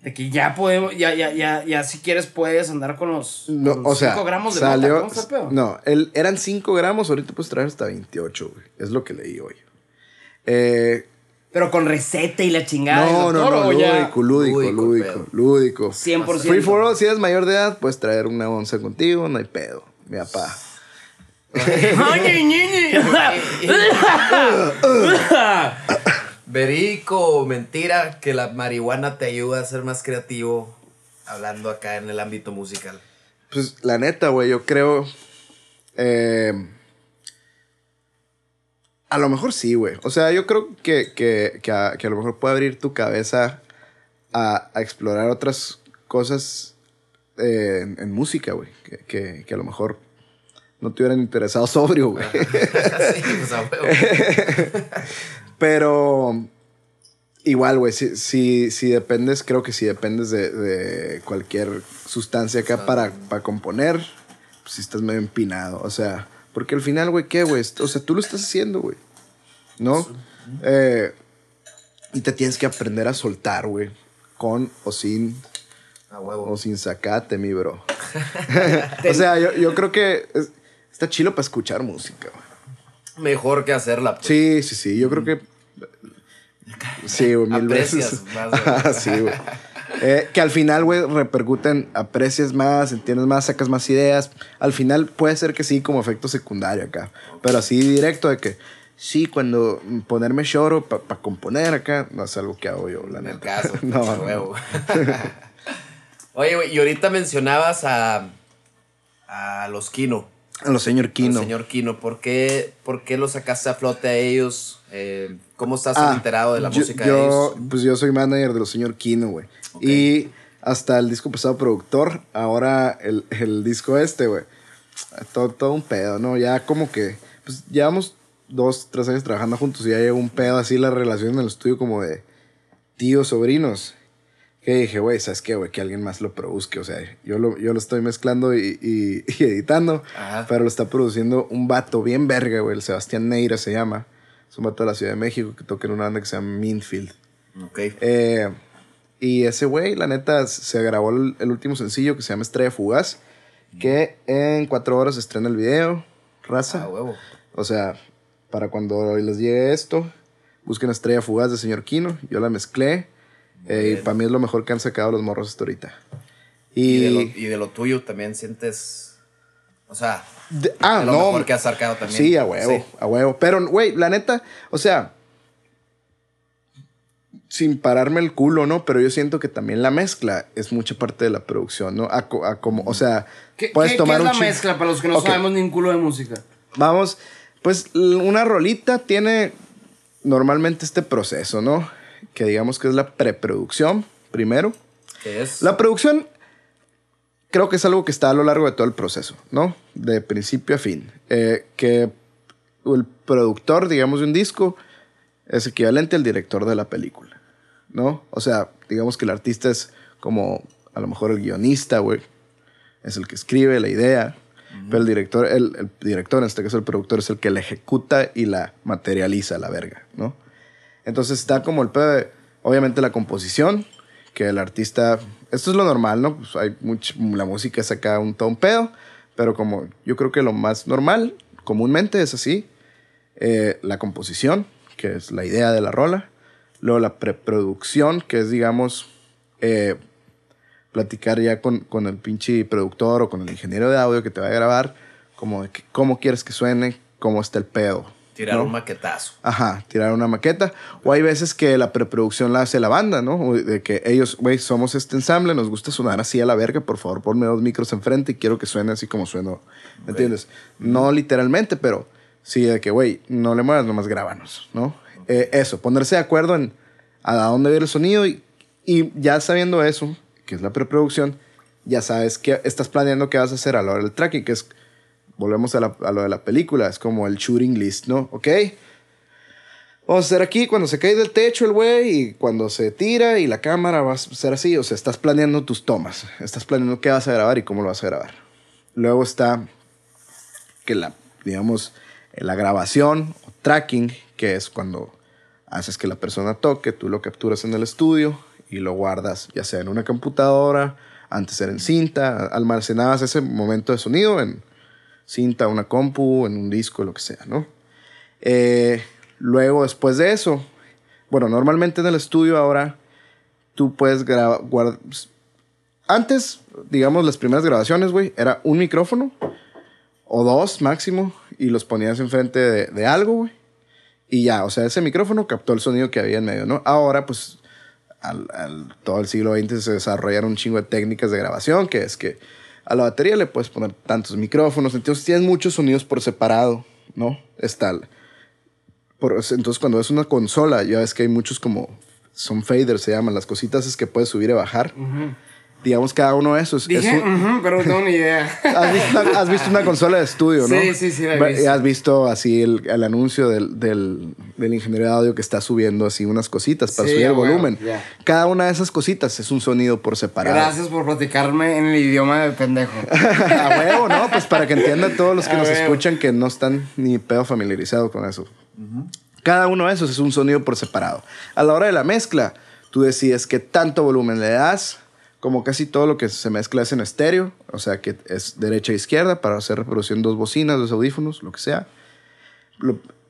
de que ya podemos, ya, ya, ya, ya si quieres puedes andar con los,
No,
con
o sea,
5 gramos de
salió.
mota. ¿Cómo el pedo?
No, el, eran 5 gramos, ahorita puedes traer hasta 28, güey. Es lo que leí hoy. Eh,
Pero con receta y la chingada.
No, no,
doctor,
no,
¿o ya?
lúdico, lúdico,
Lúdico,
lúdico,
pedo.
lúdico.
100%.
Free for all, si eres mayor de edad, puedes traer una once contigo, no hay pedo. Mi papá.
Verico mentira que la marihuana te ayuda a ser más creativo hablando acá en el ámbito musical.
Pues la neta, güey, yo creo. eh, a lo mejor sí, güey. O sea, yo creo que, que, que, a, que a lo mejor puede abrir tu cabeza a, a explorar otras cosas eh, en, en música, güey. Que, que, que a lo mejor no te hubieran interesado sobrio, güey.
sí, pues a huevo.
Pero igual, güey, si, si, si dependes, creo que si dependes de, de cualquier sustancia acá para, para componer, pues si estás medio empinado. O sea, porque al final, güey, ¿qué, güey? O sea, tú lo estás haciendo, güey. ¿No? Eh, y te tienes que aprender a soltar, güey. Con o sin,
A huevo.
o sin sacate, mi bro. o sea, yo, yo creo que es- está chilo para escuchar música, güey.
Mejor que hacerla. pues.
Sí, sí, sí. Yo creo que. Sí, güey, mil
Aprecias
veces.
más, güey.
sí, güey. Eh, que al final, güey, repercuten, aprecias más, entiendes más, sacas más ideas. Al final puede ser que sí, como efecto secundario acá. Pero así directo de que, sí, cuando ponerme choro para componer acá, no es algo que hago yo, la
En el
neta.
caso.
no,
a
no.
huevo. Oye, güey, y ahorita mencionabas a, a los Kino.
A los señor Kino.
Al señor Kino. ¿Por qué, ¿Por qué lo sacaste a flote a ellos? Eh, ¿Cómo estás
Ah,
enterado de la
yo-
música
yo,
de ellos?
Pues yo soy manager de los señor Kino, güey. Y hasta el disco pasado productor, ahora el, el disco este, güey. Todo, todo un pedo, ¿no? Ya como que, pues llevamos dos, tres años trabajando juntos y ya llegó un pedo así la relación en el estudio como de tíos, sobrinos. Que dije, güey, ¿sabes qué, güey? Que alguien más lo produzca. O sea, yo lo, yo lo estoy mezclando y, y- y editando,
Ajá.
pero lo está produciendo un vato bien verga, güey. El Sebastián Neira se llama. Es un vato de la Ciudad de México que toca en una banda que se llama Minfield.
Ok.
Eh, y ese güey, la neta, se grabó el, el último sencillo que se llama Estrella Fugaz, que en cuatro horas estrena el video, raza.
A huevo.
O sea, para cuando les llegue esto, busquen Estrella Fugaz de Señor Kino. Yo la mezclé. Eh, y para mí es lo mejor que han sacado los morros hasta ahorita.
Y,
Y,
de lo, y de lo tuyo también sientes. O sea,
de- ah,
de lo
no.
mejor que has sacado también.
Sí, a huevo,
Sí.
a huevo. Pero, güey, la neta, o sea, sin pararme el culo, ¿no? Pero yo siento que también la mezcla es mucha parte de la producción, ¿no? A, co- a como, o sea,
¿Qué,
puedes
qué-
tomar
qué es
un
la mezcla para los que no
Ok.
sabemos ni un culo de música?
Vamos, pues una rolita tiene normalmente este proceso, ¿no? Que digamos que es la preproducción, primero.
Es.
La producción creo que es algo que está a lo largo de todo el proceso, ¿no? De principio a fin. Eh, que el productor, digamos, de un disco es equivalente al director de la película, ¿no? O sea, digamos que el artista es como a lo mejor el guionista, güey. Es el que escribe la idea. Pero el director, el, el director, en este caso el productor, es el que la ejecuta y la materializa a la verga, ¿no? Entonces está como el pedo de, obviamente, la composición, que el artista, esto es lo normal, ¿no? Pues hay mucha, la música saca un todo un pedo, pero como yo creo que lo más normal, comúnmente es así, eh, la composición, que es la idea de la rola, luego la preproducción, que es, digamos, eh, platicar ya con, con el pinche productor o con el ingeniero de audio que te va a grabar, como de cómo quieres que suene, cómo está el pedo.
Tirar
¿no?
un maquetazo.
Ajá, tirar una maqueta. O hay veces que la preproducción la hace la banda, ¿no? O De que ellos, güey, somos este ensamble, nos gusta sonar así a la verga, por favor, ponme dos micros enfrente y quiero que suene así como sueno. ¿Me entiendes? No literalmente, pero sí, de que, güey, no le muevas, nomás grábanos, ¿no? Eh, eso, ponerse de acuerdo en a dónde va el sonido y, y ya sabiendo eso, que es la preproducción, ya sabes que estás planeando qué vas a hacer a la hora del tracking, que es, volvemos a, la- a lo de la película, es como el shooting list, ¿no? ¿Ok? Vamos a hacer aquí cuando se cae del techo el güey y cuando se tira y la cámara va a ser así. O sea, estás planeando tus tomas. Estás planeando qué vas a grabar y cómo lo vas a grabar. Luego está que la, digamos, la grabación o tracking, que es cuando haces que la persona toque, tú lo capturas en el estudio y lo guardas ya sea en una computadora, antes era en cinta, almacenabas ese momento de sonido en cinta, una compu, en un disco, lo que sea, ¿no? Eh, luego, después de eso, bueno, normalmente en el estudio ahora tú puedes grabar. Antes, digamos, las primeras grabaciones, güey, era un micrófono o dos máximo y los ponías enfrente de, algo, güey. Y ya, o sea, ese micrófono captó el sonido que había en medio, ¿no? Ahora, pues, al, al- todo el siglo XX se desarrollaron un chingo de técnicas de grabación, que es que a la batería le puedes poner tantos micrófonos, entonces tienes muchos sonidos por separado, ¿no? Está. por- entonces, cuando es una consola, ya ves que hay muchos como. Son faders, se llaman, las cositas es que puedes subir y bajar. Digamos, cada uno de esos. es
Dije,
un-
"Ujú", pero no tengo ni idea.
¿Has visto, una, has visto una consola de estudio, ¿no?
Sí, sí, sí, la he visto.
y Has visto así el, el anuncio del, del, del ingeniero de audio que está subiendo así unas cositas para
Sí,
subir el
a huevo,
volumen.
ya.
Cada una de esas cositas es un sonido por separado.
Gracias por platicarme en el idioma de pendejo.
a huevo, ¿no? Pues para que entiendan todos los que
A
nos
huevo.
escuchan que no están ni pedo familiarizados con eso. Cada uno de esos es un sonido por separado. A la hora de la mezcla, tú decides qué tanto volumen le das. Como casi todo lo que se mezcla es en estéreo, o sea que es derecha e izquierda para hacer reproducción dos bocinas, dos audífonos, lo que sea.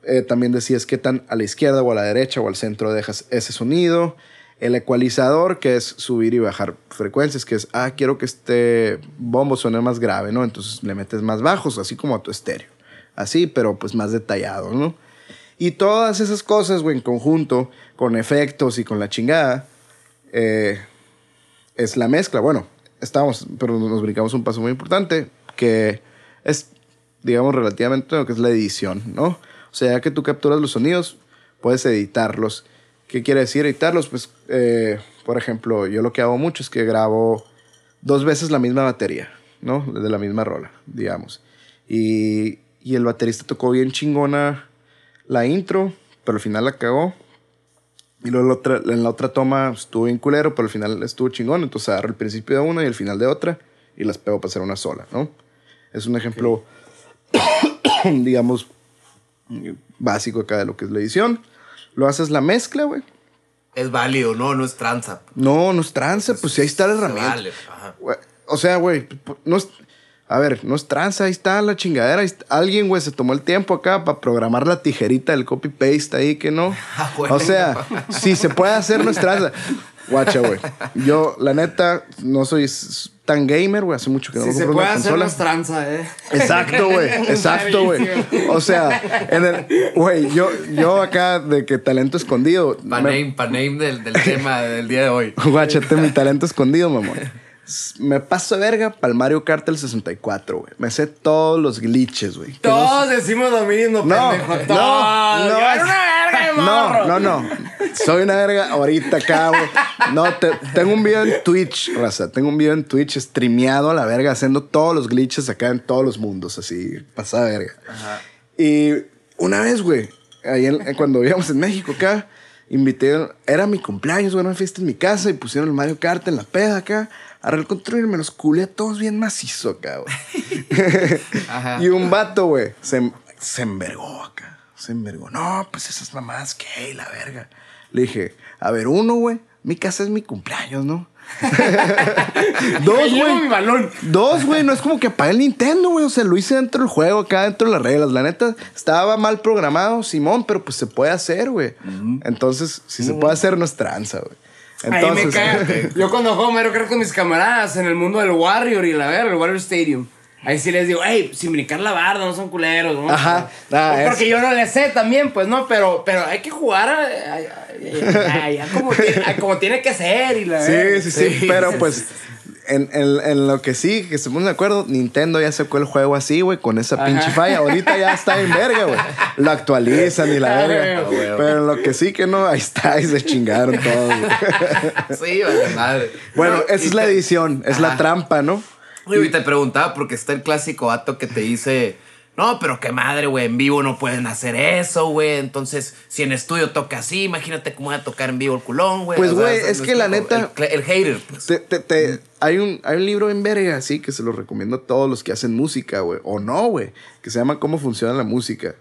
Eh, también decides qué tan a la izquierda o a la derecha o al centro dejas ese sonido. El ecualizador, que es subir y bajar frecuencias, que es, ah, quiero que este bombo suene más grave, ¿no? Entonces le metes más bajos, así como a tu estéreo. Así, pero pues más detallado, ¿no? Y todas esas cosas, güey, en conjunto, con efectos y con la chingada, eh, es la mezcla. Bueno, estamos, pero nos brincamos un paso muy importante, que es, digamos, relativamente lo que es la edición, ¿no? O sea, ya que tú capturas los sonidos, puedes editarlos. ¿Qué quiere decir editarlos? Pues, eh, por ejemplo, yo lo que hago mucho es que grabo dos veces la misma batería, ¿no? De la misma rola, digamos. Y, y el baterista tocó bien chingona la intro, pero al final la cagó. Y luego la otra- en la otra toma estuvo bien culero, pero al final estuvo chingón. Entonces agarro el principio de una y el final de otra y las pego para hacer una sola, ¿no? Es un ejemplo, digamos, básico acá de lo que es la edición. Lo haces la mezcla, güey.
Es válido, no, no es tranza.
No, no es trance, pues sí, ahí está la herramienta.
vale, ajá.
O sea, güey, no es... A ver, no es tranza, ahí está la chingadera. está- Alguien, güey, se tomó el tiempo acá para programar la tijerita del copy-paste ahí, que no.
Ah.
O sea, si se puede hacer, no es tranza. Guacha, güey. Yo, la neta, no soy tan gamer, güey. Hace mucho que no
Si
me
se
compro
puede
una
hacer
consola.
más tranza, eh.
Exacto, güey. Exacto, güey. O sea, en el. Güey, yo, yo acá de que talento escondido. me-
Paname, paname del, del tema del día de hoy.
Guáchate mi talento escondido, mamón. Me paso de verga para el Mario Kart el 64, güey. Me sé todos los glitches, güey.
Todos decimos lo mismo,
No,
pendejo.
no,
Todos.
no.
Yo era una verga de
No, no, no. Soy una verga ahorita acá, güey. No, te- tengo un video en Twitch, raza. Tengo un video en Twitch streameado a la verga, haciendo todos los glitches acá en todos los mundos, así, pasada verga. Y una vez, güey, ahí en- cuando vivíamos en México acá, invité, era mi cumpleaños, güey, una fiesta en mi casa y pusieron el Mario Kart en la peda acá. Agarré el control me los culé a todos bien macizo acá, güey.
Ajá.
y un vato, güey, se, se envergó acá. Se envergó. No, pues esas mamás, ¿qué? La verga. Le dije, a ver, uno, güey, mi casa es mi cumpleaños, ¿no? Dos,
mi
güey.
balón.
Dos, güey, no es como que apague el Nintendo, güey. O sea, lo hice dentro del juego, acá dentro de las reglas. La neta, estaba mal programado, Simón, pero pues se puede hacer, güey. Entonces, si se puede hacer, no es tranza, güey.
Ahí me cae. Yo cuando juego Mario Kart con mis camaradas en el mundo del Warrior y la verga, el Warrior Stadium. Ahí sí les digo, hey, sin brincar la barda, no son culeros, ¿no?
Ajá. Ah,
Porque
es-
yo no le sé también, pues, ¿no? Pero, pero hay que jugar a- a- a- a- a- como, tiene, a como tiene que ser y la
Sí,
verga.
sí, sí, pero pues en, en- en lo que sí, que estamos de acuerdo, Nintendo ya sacó el juego así, güey, con esa
Ajá.
pinche falla. Ahorita ya está en verga, güey. Lo actualizan y la
Ah,
verga.
güey.
Pero en lo que sí que no, ahí está y se chingaron todos. güey.
Sí, vale, madre.
Bueno,
No,
esa es la edición, es la trampa, ¿no?
Oye, Y te preguntaba porque está el clásico vato que te dice, no, pero qué madre, güey, en vivo no pueden hacer eso, güey. Entonces, si en estudio toca así, imagínate cómo va a tocar en vivo el culón, güey.
Pues, güey, es que la neta-
El, el hater, pues.
Te- te- te- hay, un, hay un libro en verga, así, que se lo recomiendo a todos los que hacen música, güey. O no, güey. Que se llama Cómo funciona la música.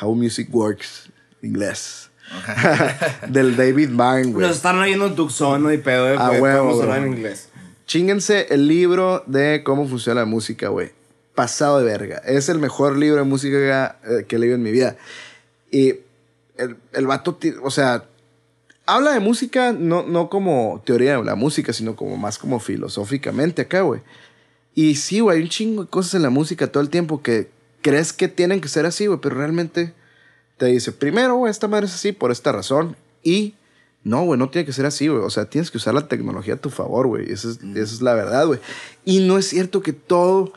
How Music Works. Inglés. Del David Byrne, güey.
Nos están leyendo en Tucson, no hay pedo, eh,
Ah,
pues,
huevo,
podemos hablar en inglés.
Chinguense el libro de cómo funciona la música, güey. Pasado de verga. Es el mejor libro de música eh, que he leído en mi vida. Y el, el vato, o sea, habla de música no, no como teoría de la música, sino como más como filosóficamente acá, güey. Y sí, güey, hay un chingo de cosas en la música todo el tiempo que crees que tienen que ser así, güey, pero realmente te dice, primero, güey, esta madre es así por esta razón. Y no, güey, no tiene que ser así, güey. O sea, tienes que usar la tecnología a tu favor, güey. Esa es, esa es la verdad, güey. Y no es cierto que todo...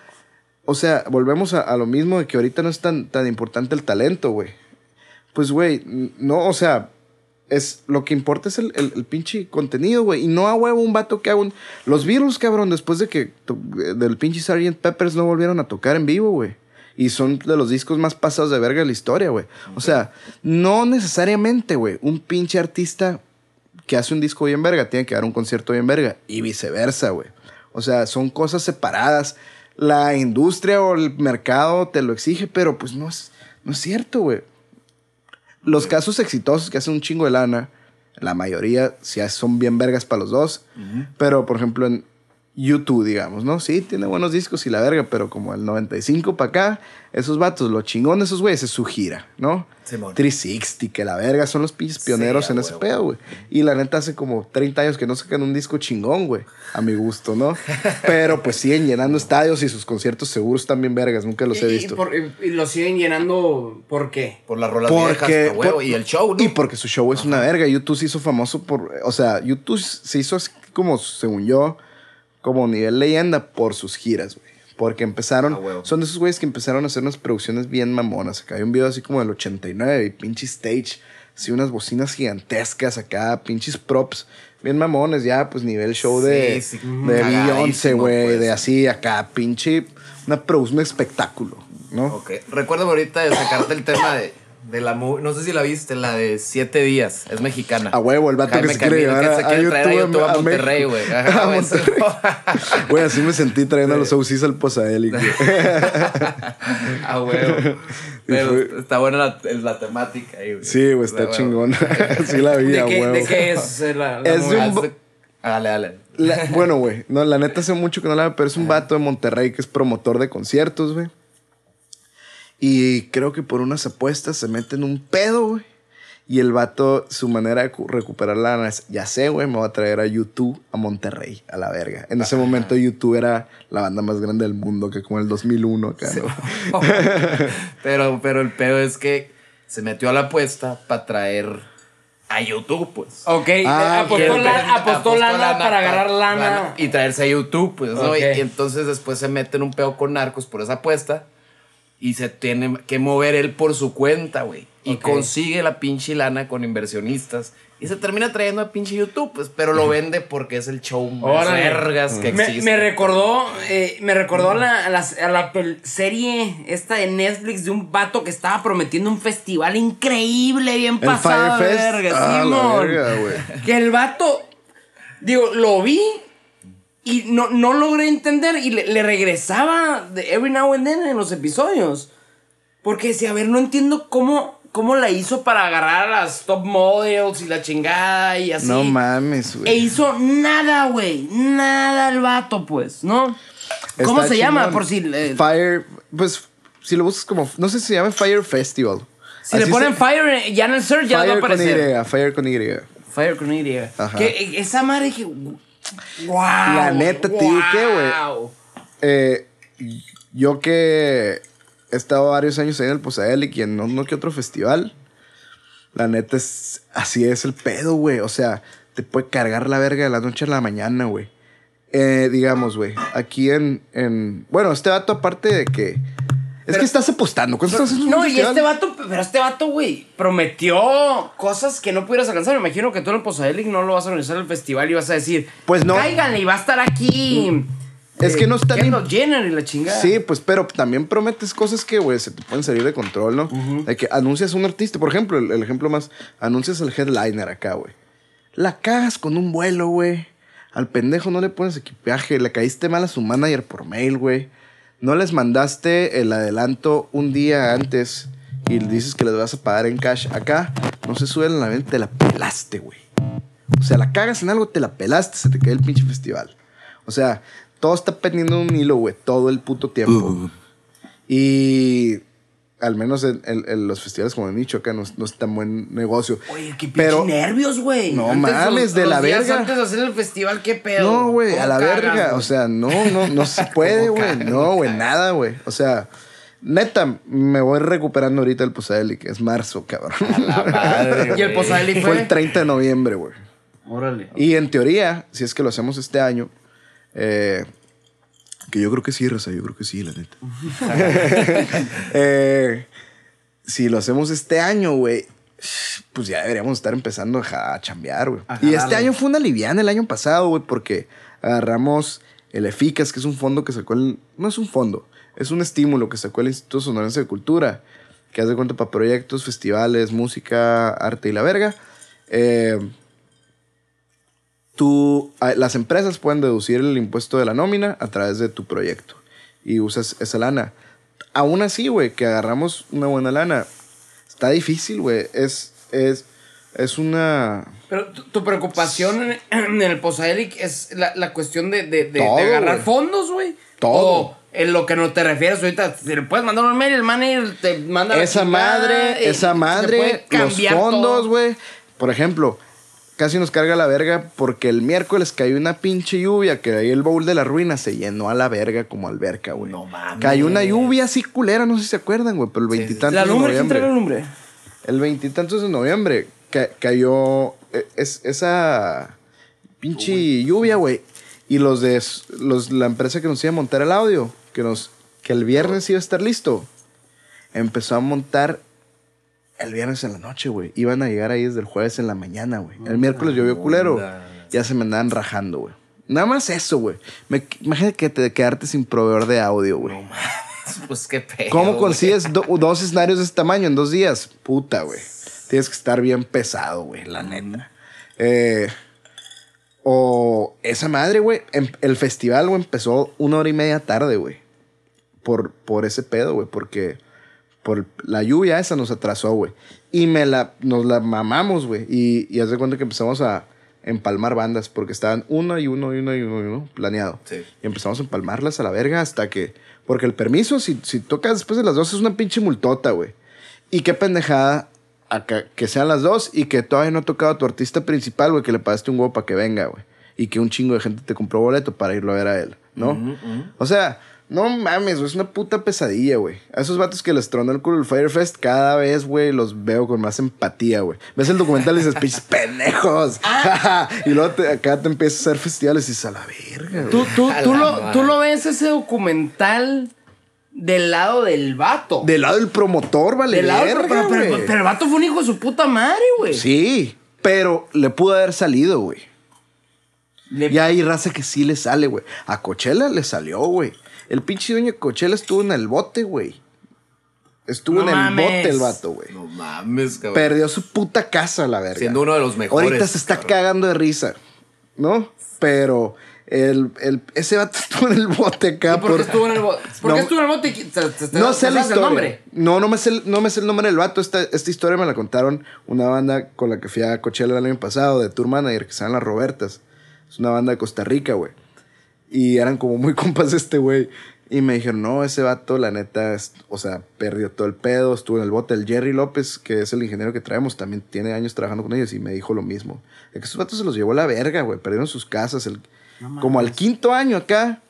O sea, volvemos a, lo mismo de que ahorita no es tan, tan importante el talento, güey. Pues, güey, no, o sea, es, lo que importa es el, el, pinche contenido, güey. Y no a huevo un vato que haga un... Los Beatles, cabrón, después de que del pinche Sgt. Peppers no volvieron a tocar en vivo, güey. Y son de los discos más pasados de verga de la historia, güey. O sea, no necesariamente, güey, un pinche artista que hace un disco bien verga tiene que dar un concierto bien verga. Y viceversa, güey. O sea, son cosas separadas. La industria o el mercado te lo exige, pero pues no es, no es cierto, güey. Los casos exitosos que hacen un chingo de lana, la mayoría sí son bien vergas para los dos. Pero, por ejemplo, en YouTube, digamos, ¿no? Sí, tiene buenos discos y la verga, pero como el 95 para acá, esos vatos, lo chingón de esos güeyes es su gira, ¿no?
Simón.
360, que la verga, son los pinches pioneros
Sí,
en ese
huevo.
pedo, güey. Y la neta hace como 30 años que no sacan un disco chingón, güey. A mi gusto, ¿no? Pero pues siguen llenando estadios y sus conciertos seguros bien vergas, nunca los he
y
visto.
por- Y, lo siguen llenando, ¿por qué?
Por las rolas
Porque,
viejas, huevo,
por-
y el show, ¿no?
Y porque su show es una verga. YouTube se hizo famoso por. O sea, YouTube se hizo así como, según yo, como nivel leyenda por sus giras, güey. Porque empezaron.
Ah,
son de esos güeyes que empezaron a hacer unas producciones bien mamonas. Acá hay un video así como del 89 y pinche stage. Así unas bocinas gigantescas acá, pinches props. Bien mamones, ya, pues nivel show de,
Sí, sí,
de
cagadísimo,
Beyoncé, güey.
pues.
De así acá, pinche. Una producción, un espectáculo, ¿no?
Ok. Recuérdame ahorita de sacarte el tema de, de la No sé si la viste, la de Siete Días. Es mexicana.
A huevo, el vato
Jaime
que se quiere llevar a- a
a
YouTube
a
a
Monterrey, güey.
A
güey,
así me sentí trayendo a los OCs al Posadelic, güey.
Ah, huevo. Pero
fue-
está buena la, la temática ahí, güey.
Sí, güey, está chingón. sí la vi,
¿De
a
qué,
huevo.
¿De qué es? eh, La, la
Es de un
Dale, dale.
La- bueno, güey. No, la neta hace mucho que no la veo, pero es un vato de Monterrey que es promotor de conciertos, güey. Y creo que por unas apuestas se mete en un pedo, güey. Y el vato, su manera de cu- recuperar la lana es, ya sé, güey, me voy a traer a YouTube a Monterrey, a la verga. En ese momento YouTube era la banda más grande del mundo, que como el 2001 acá, ¿no?
pero, pero el pedo es que se metió a la apuesta para traer a YouTube, pues.
Ok,
Ah,
apostó,
ok, ok.
la- apostó lana para agarrar lana.
y traerse a YouTube, pues, ¿no?
Ok.
Y, y entonces después se mete en un pedo con narcos por esa apuesta y se tiene que mover él por su cuenta, güey. Y consigue la pinche lana con inversionistas. Y se termina trayendo a pinche YouTube, pues, pero lo vende porque es el show más vergas que
Me,
existe.
me recordó, eh, me recordó a la, a la, a la serie esta de Netflix de un vato que estaba prometiendo un festival increíble, bien
El
pasado, verga,
Ah,
Simón.
verga.
Que el vato, digo, lo vi y no, no logré entender y le, le regresaba de every now and then en los episodios. Porque decía, a ver, no entiendo cómo, cómo la hizo para agarrar a las top models y la chingada y así.
No mames,
E
güey.
hizo nada, güey. Nada el vato, pues, ¿no? ¿Cómo se llama? Por si. eh,
Fire, pues, si lo buscas como, no sé si se llama Fire Festival.
si le ponen
se-
Fire eh, ya en el search ya va a
Fire con
aparecer.
Y, Fire con Y.
Fire con Y.
Ajá.
Que eh, esa madre dije. Wow.
La neta, te digo que, güey.
wow.
Eh, yo que he estado varios años ahí en el Posadelic y en uno que otro festival, la neta es, así es el pedo, güey. O sea, te puede cargar la verga de la noche a la mañana, güey. Eh, digamos, güey, aquí en, en... Bueno, este vato aparte de que... Es que estás apostando. ¿Cuánto estás
No, y este vato, pero este vato, güey, prometió cosas que no pudieras alcanzar. Me imagino que tú en el Posadelic no lo vas a organizar el festival y vas a decir,
Pues no.
cáiganle y va a estar aquí.
Es que no está ni-
Kendall Jenner y la chingada.
Sí, pues, pero también prometes cosas que, güey, se te pueden salir de control, ¿no? De que anuncias a un artista, por ejemplo, el, el ejemplo más, anuncias al headliner acá, güey. La cagas con un vuelo, güey. Al pendejo no le pones equipaje, le caíste mal a su manager por mail, güey. No les mandaste el adelanto un día antes y dices que les vas a pagar en cash. Acá no se sube la venta, te la pelaste, güey. O sea, la cagas en algo, te la pelaste, se te cae el pinche festival. O sea, todo está pendiendo un hilo, güey, todo el puto tiempo. Y al menos en, en- en los festivales como he dicho acá no, es- no es tan buen negocio.
Oye, qué pinche
Pero-
nervios, güey.
No
Antes,
mames,
los-
de
los
la
días
verga.
Antes de hacer el festival, qué pedo.
No, güey,
¿Cómo
a la
cagas,
verga. O sea, no, no, no se puede,
¿Cómo
güey. No, güey, nada, güey. O sea, neta, me voy recuperando ahorita el Posadelic. Es marzo, cabrón.
La madre,
Y el. Posadelic
Fue
fue.
el 30 de noviembre, güey.
Órale.
Y en teoría, si es que lo hacemos este año, eh, que yo creo que sí, Rosa, yo creo que sí, la neta. Eh, si lo hacemos este año, güey, pues ya deberíamos estar empezando a, chambear, güey. Y este año fue una liviana el año pasado, güey, porque agarramos el EFICAS, que es un fondo que sacó el... No es un fondo, es un estímulo que sacó el Instituto Sonorense de Cultura, que hace cuenta para proyectos, festivales, música, arte y la verga. Eh, tú, a- las empresas pueden deducir el impuesto de la nómina a través de tu proyecto y usas esa lana. Aún así, güey, que agarramos una buena lana, está difícil, güey. Es, es, es una...
Pero tu, tu preocupación en, en el Posadelic es la, la cuestión de, de, de- agarrar fondos, güey.
Todo.
O en lo que no te refieres ahorita, si le puedes mandar un mail, el manager te manda la
Esa
chingada,
madre,
eh,
esa madre, los fondos, güey. Por ejemplo, casi nos carga la verga porque el miércoles cayó una pinche lluvia que ahí el bowl de la ruina se llenó a la verga como alberca, güey.
No mames.
Cayó una lluvia así culera, no sé si se acuerdan, güey, pero el
Sí, sí,
veintitantos
La
de
lumbre, ¿quién
noviembre.
trae la lumbre?
El veintitantos de noviembre ca- cayó eh, es, esa pinche lluvia, güey. Y los de los, la empresa que nos iba a montar el audio, que nos que el viernes iba a estar listo, empezó a montar el viernes en la noche, güey. Iban a llegar ahí desde el jueves en la mañana, güey. El miércoles llovió culero. Ya se me andaban rajando, güey. Nada más eso, güey. Me- Imagínate que te quedarte sin proveedor de audio, güey.
Pues qué pedo.
¿Cómo consigues do- dos escenarios de ese tamaño en dos días? Puta, güey. Tienes que estar bien pesado, güey, la neta. Eh, o esa madre, güey. em- El festival, güey, empezó una hora y media tarde, güey. Por, por ese pedo, güey. Porque por la lluvia esa nos atrasó, güey. Y me la, nos la mamamos, güey. Y, y haz de cuenta que empezamos a empalmar bandas porque estaban uno y uno y uno y uno y uno planeado.
Sí.
Y empezamos a empalmarlas a la verga hasta que. Porque el permiso, si, si tocas después de las dos, es una pinche multota, güey. Y qué pendejada acá, que sean las dos y que todavía no ha tocado tu artista principal, güey, que le pagaste un huevo para que venga, güey. Y que un chingo de gente te compró boleto para irlo a ver a él, ¿no? O sea, no mames, güey, es una puta pesadilla, güey. A esos vatos que les tronó el culo el Firefest, cada vez, güey, los veo con más empatía, güey. Ves el documental y dices, pinches pendejos. y luego te- acá te empiezas a hacer festivales y dices, a la verga, güey.
Tú, tú, tú, lo, tú lo ves ese documental del lado del vato.
Del lado del promotor, vale,
del lado
verga,
pero, pero- pero el vato fue un hijo de su puta madre, güey.
Sí, pero le pudo haber salido, güey.
Le-
Y hay raza que sí le sale, güey. A Coachella le salió, güey. El pinche dueño de Coachella estuvo en el bote, güey. Estuvo
No
en el
mames.
bote el vato, güey.
No mames, cabrón.
Perdió su puta casa, la verga.
Siendo uno de los mejores,
Ahorita se está
cabrón.
cagando de risa, ¿no? Pero el, el- ese vato estuvo en el bote acá.
¿Y por qué estuvo en el bote? ¿Por
No.
qué estuvo en el bote? Te- te- te-
No
te
sé la
sabes el
historia.
nombre?
No, no me, sé, el- no me sé el nombre del vato. Esta, esta historia me la contaron una banda con la que fui a Coachella el año pasado, de Tour Manager, que se llaman Las Robertas. Es una banda de Costa Rica, güey. Y eran como muy compas de este güey. Y me dijeron, no, ese vato, la neta, es- o sea, perdió todo el pedo, estuvo en el bote. El Jerry López, que es el ingeniero que traemos, también tiene años trabajando con ellos y me dijo lo mismo. Es que esos vatos se los llevó a la verga, güey. Perdieron sus casas. el- como al quinto año acá,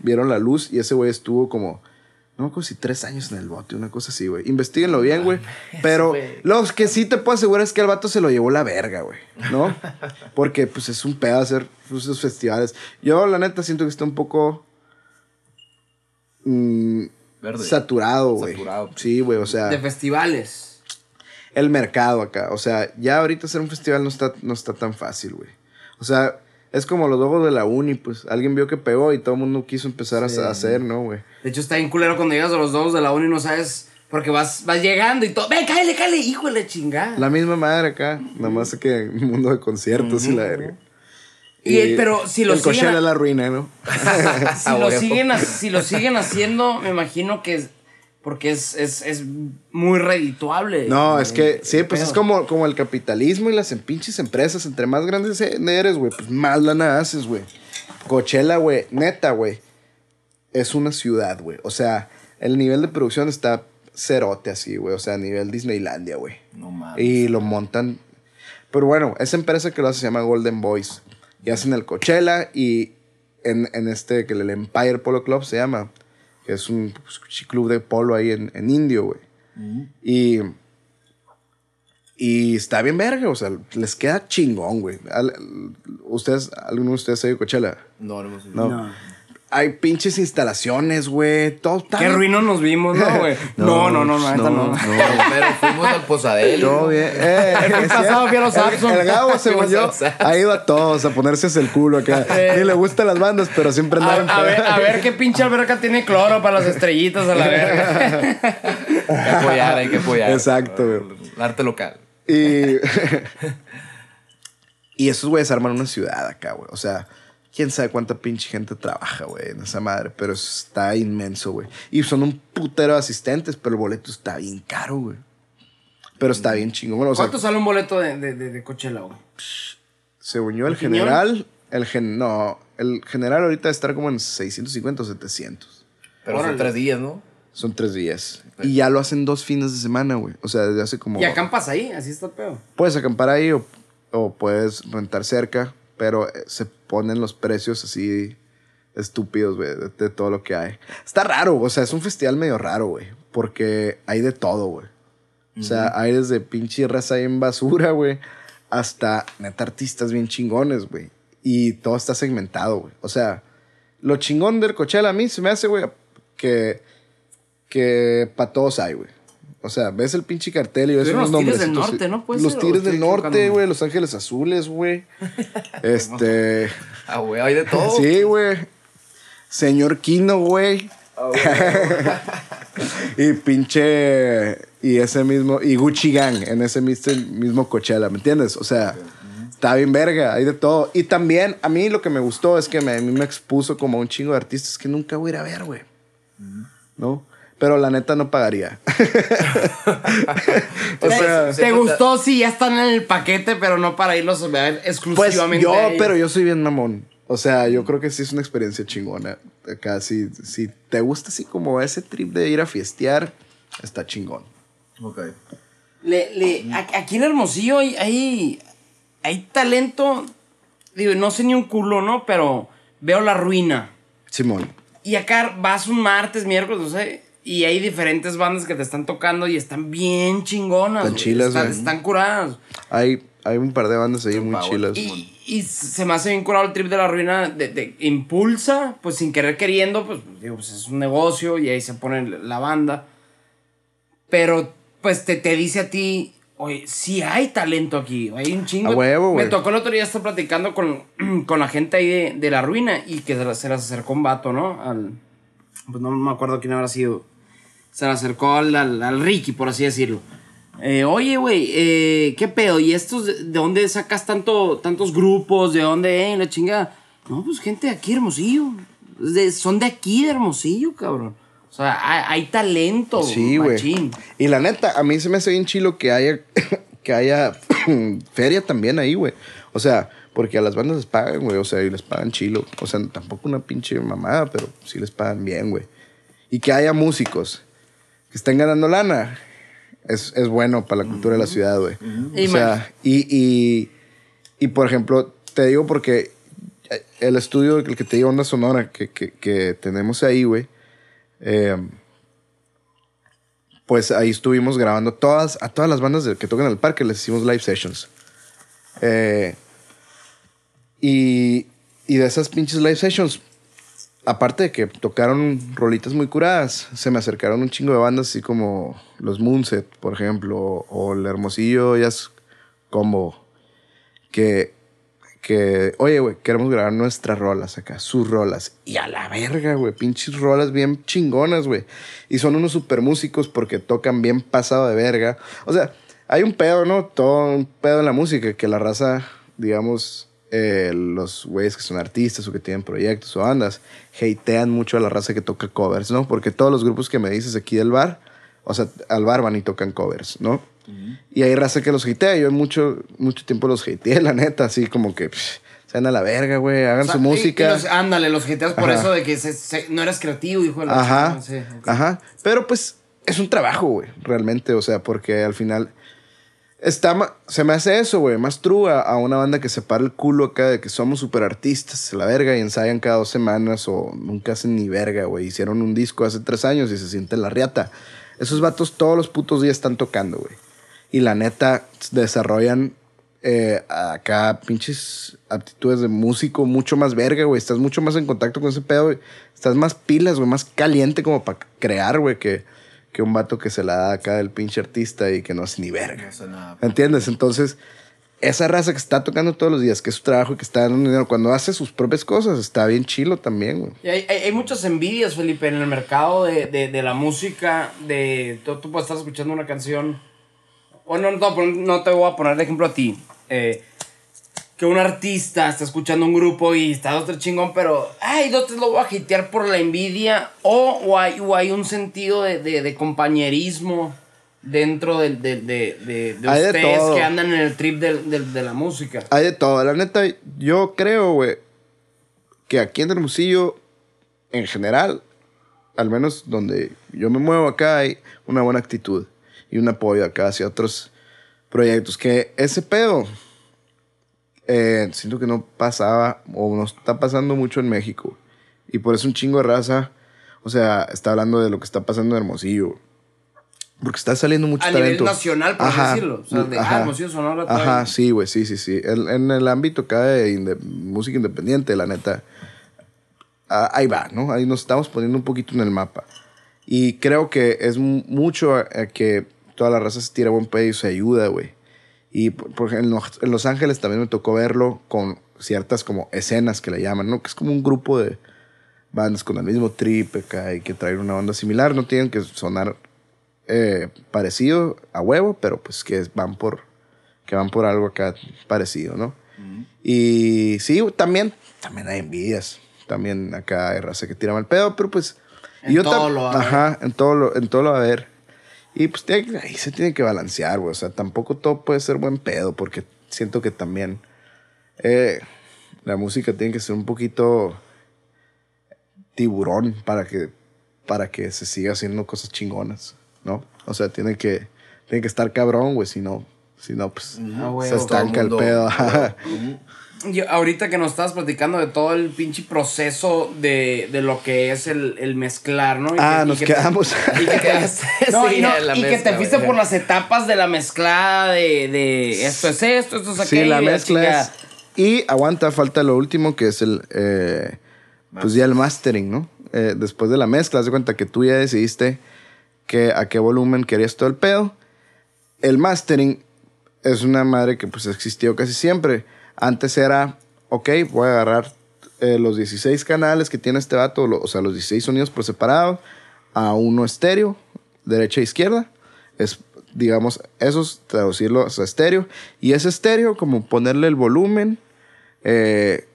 vieron la luz y ese güey estuvo como, no me acuerdo si tres años en el bote, una cosa así, güey. Investíguenlo bien, güey. Pero
güey.
lo que sí te puedo asegurar es que el vato se lo llevó la verga, güey. ¿No? Porque pues es un pedo hacer esos festivales. Yo, la neta, siento que está un poco mm,
Verde.
saturado, güey.
Saturado.
Sí, güey, o sea,
De festivales.
el mercado acá. O sea, ya ahorita hacer un festival no está, no está tan fácil, güey. O sea, es como los logos de la uni, pues. Alguien vio que pegó y todo el mundo quiso empezar a- a hacer, ¿no, güey?
De hecho, está bien culero cuando llegas a los dos de la uni y no sabes. Porque vas, vas llegando y todo. ¡Ven, cállale, cállale! ¡Hijo de la chingada!
La misma madre acá, nada más que mundo de conciertos y la verga.
Y, pero si lo
el
siguen.
Es la ruina, ¿no?
si, lo siguen, si lo siguen haciendo, me imagino que es. Porque es, es, es muy redituable.
No, es que sí, pues es como, como el capitalismo y las em- pinches empresas. Entre más grandes eres, güey, pues más lana haces, güey. Coachella, güey, neta, güey, es una ciudad, güey. O sea, el nivel de producción está cerote así, güey. O sea, a nivel Disneylandia, güey.
No mames.
Y lo montan. Pero bueno, esa empresa que lo hace se llama Golden Boys. Y hacen el Coachella y en, en este, que el Empire Polo Club se llama, que es un pues, club de polo ahí en, en Indio, güey. Y. Y está bien verga, o sea, les queda chingón, güey. ¿Ustedes, alguno de ustedes ha ido a Coachella?
No, no, hemos-
No.
No.
Hay pinches instalaciones, güey. Todo está
Qué ruinos nos vimos, ¿no, güey? No, no, no, no, no.
Pero fuimos al posadero.
Todo bien. Eh,
El pasado fui a los
el-
Abson.
El, Gabo, según yo,
los Abson.
ha ido a todos a ponerse el culo acá. Ni le gustan las bandas, pero siempre
A,
andaba en
a ver, a ver qué pinche alberca tiene cloro para las estrellitas a la verga.
Hay que apoyar, hay que apoyar.
Exacto, güey.
El arte local.
Y. y esos güeyes arman una ciudad acá, güey. O sea, quién sabe cuánta pinche gente trabaja, güey, en esa madre. Pero está inmenso, güey. Y son un putero de asistentes, pero el boleto está bien caro, güey. Pero está bien chingón. Bueno, o sea,
¿Cuánto sale un boleto de, de, de, de Coachella, güey?
según yo, el
¿Opinión?
general. El gen, no, el general ahorita debe estar como en 650 o 700.
Pero
Órale.
son tres días, ¿no?
Son tres días. Y ya lo hacen dos fines de semana, güey. O sea, desde hace como.
Y acampas ahí, así está el pedo.
Puedes acampar ahí o, o puedes rentar cerca, pero eh, se ponen los precios así estúpidos, güey, de, de todo lo que hay. Está raro, o sea, es un festival medio raro, güey, porque hay de todo, güey. O sea, hay desde pinche raza en basura, güey, hasta neta artistas bien chingones, güey. Y todo está segmentado, güey. O sea, lo chingón del Coachella a mí se me hace, güey, que, que para todos hay, güey. O sea, ves el pinche cartel y ves unos
los Tigres del Norte. ¿no? ¿Puede
Los
ser? ¿O
Tigres
estoy
del Norte, güey. Los Ángeles Azules, güey. este...
Ah, güey, hay de todo.
Sí, güey. Señor Kino, güey. y pinche. Y ese mismo. Y Gucci Gang en ese mismo, mismo Coachella, ¿me entiendes? O sea, está bien verga, hay de todo. Y también, a mí lo que me gustó es que me, a mí me expuso como a un chingo de artistas que nunca voy a ir a ver, güey. ¿No? Pero la neta no pagaría. o
¿Te,
sea,
te gustó? Sí, ya están en el paquete, pero no para irlos a ver
pues
exclusivamente.
yo,
a ellos.
pero yo soy bien mamón. O sea, yo creo que sí es una experiencia chingona. Acá, si, si te gusta así como ese trip de ir a fiestear, está chingón.
Ok.
Le- le- a- aquí en Hermosillo hay, hay, hay talento. Digo, no sé ni un culo, ¿no? Pero veo la ruina.
Simón.
Y acá vas un martes, miércoles, no sé. Y hay diferentes bandas que te están tocando y están bien chingonas.
Están
güey.
chilas,
Están,
güey.
están curadas.
Hay, hay un par de bandas ahí muy chilas.
Y, y se me hace bien curado el trip de la ruina. De, de- impulsa, pues sin querer queriendo, pues, digo, pues es un negocio y ahí se pone la banda. Pero, pues te, te dice a ti, oye, sí hay talento aquí, hay un chingo.
A huevo,
Me tocó el otro día estar platicando con, con la gente ahí de, de la ruina y que se las, se las acercó un vato, ¿no? Al, pues no me acuerdo quién habrá sido. Se le acercó al, al, al Ricky, por así decirlo. Eh, oye, güey, eh, ¿qué pedo? ¿Y estos de, de dónde sacas tanto, tantos grupos? ¿De dónde, eh, la chingada? No, pues gente de aquí, Hermosillo. De- son de aquí, de Hermosillo, cabrón. O sea, hay, hay talento,
Sí, güey. Y la neta, a mí se me hace bien chilo que haya, que haya feria también ahí, güey. O sea, porque a las bandas les pagan, güey. O sea, y les pagan chilo. O sea, tampoco una pinche mamada, pero sí les pagan bien, güey. Y que haya músicos que estén ganando lana. Es, es bueno para la cultura de la ciudad, güey.
Y
O sea, y, y, y, por ejemplo, te digo porque el estudio, el que te digo, Onda Sonora, que, que, que tenemos ahí, güey. eh, pues ahí estuvimos grabando todas, a todas las bandas que tocan en el parque, les hicimos live sessions. Eh, y, y de esas pinches live sessions, aparte de que tocaron rolitas muy curadas, se me acercaron un chingo de bandas así como los Moonset, por ejemplo, o el Hermosillo Jazz Combo, que, que oye, güey, queremos grabar nuestras rolas acá, sus rolas. Y a la verga, güey, pinches rolas bien chingonas, güey. Y son unos super músicos porque tocan bien pasado de verga. O sea, hay un pedo, ¿no? Todo un pedo en la música, que la raza, digamos, eh, los güeyes que son artistas o que tienen proyectos o bandas, hatean mucho a la raza que toca covers, ¿no? Porque todos los grupos que me dices aquí del bar, o sea, al bar van y tocan covers, ¿no? Y hay raza que los hatea. Yo mucho, mucho tiempo los hateé, la neta, así como que pff, se van a la verga, güey, hagan
O sea,
su música.
y los- ándale, los jeteas por eso de que se- se- no eras creativo, hijo de la
Ajá.
sí, ok.
Ajá. Pero pues es un trabajo, güey, realmente. O sea, porque al final está se me hace eso, güey, más true a, una banda que se para el culo acá de que somos super artistas, la verga, y ensayan cada dos semanas o nunca hacen ni verga, güey. Hicieron un disco hace tres años y se sienten la riata. Esos vatos todos los putos días están tocando, güey. Y la neta desarrollan eh, acá pinches aptitudes de músico mucho más verga, güey. Estás mucho más en contacto con ese pedo, güey. Estás más pilas, güey, más caliente como para crear, güey, que, que un vato que se la da acá del pinche artista y que no hace ni verga.
No sé nada.
¿Entiendes? Entonces, esa raza que está tocando todos los días, que es su trabajo y que está dando dinero, cuando hace sus propias cosas, está bien chilo también, güey.
Y hay, hay, hay muchas envidias, Felipe, en el mercado de, de, de la música. De, tú, tú puedes estar escuchando una canción. O no, no, no te voy a poner de ejemplo a ti. eh, que un artista está escuchando un grupo y está dos, tres chingón, pero. Ay, dos, tres lo voy a hitear por la envidia. O, o, hay, o hay un sentido de, de, de compañerismo dentro de, de, de, de,
Hay
ustedes que andan en el trip de la música.
Hay de todo. La neta, yo creo, güey, que aquí en Hermosillo, en general, al menos donde yo me muevo acá, hay una buena actitud y un apoyo acá hacia otros proyectos. Que ese pedo, eh, siento que no pasaba o no está pasando mucho en México. Y por eso un chingo de raza, o sea, está hablando de lo que está pasando en Hermosillo. Porque está saliendo mucho
A
talento.
nivel nacional, por decirlo. O sea, de, ah,
ajá.
Hermosillo, Sonora,
Ajá, sí, güey, sí, sí, sí. El- en el ámbito acá de inde- música independiente, la neta, ah, ahí va, ¿no? Ahí nos estamos poniendo un poquito en el mapa. Y creo que es mu- mucho que toda la raza se tira buen pedo y se ayuda, güey. Y por, en Los, en Los Ángeles también me tocó verlo con ciertas como escenas que le llaman, ¿no? Que es como un grupo de bandas con el mismo trip acá y que traen una onda similar. No tienen que sonar eh, parecido a huevo, pero pues que van por que van por algo acá parecido, ¿no? Y sí, también, también hay envidias. También acá hay raza que tira mal pedo, pero pues
En
yo
todo lo va a haber.
Ajá, en todo lo, en todo lo va a ver. Y pues ahí se tiene que balancear, güey. O sea, tampoco todo puede ser buen pedo, porque siento que también eh, la música tiene que ser un poquito tiburón para que, para que se siga haciendo cosas chingonas, ¿no? O sea, tiene que, tiene que estar cabrón, güey, si no, si no, pues se estanca el, pedo.
Yo, ahorita que nos estabas platicando de todo el pinche proceso de, de lo que es el, el mezclar, ¿no? Y
Ah,
que- y
nos
te-
quedamos.
y que te, no,
Sí,
y no,
la
y que
mezcla,
te fuiste
güey.
por las etapas de la mezclada de, de esto es esto, esto es aquello.
Sí, la
y
mezcla es. Y aguanta, falta lo último que es el. eh, pues ya el mastering, ¿no? Eh, después de la mezcla, haz de cuenta que tú ya decidiste que a qué volumen querías todo el pedo. El mastering es una madre que pues existió casi siempre. Antes era, ok, voy a agarrar eh, los 16 canales que tiene este vato, lo- o sea, los 16 sonidos por separado, a uno estéreo, derecha e izquierda. Es, digamos, esos, traducirlo a estéreo. Y ese estéreo, como ponerle el volumen eh,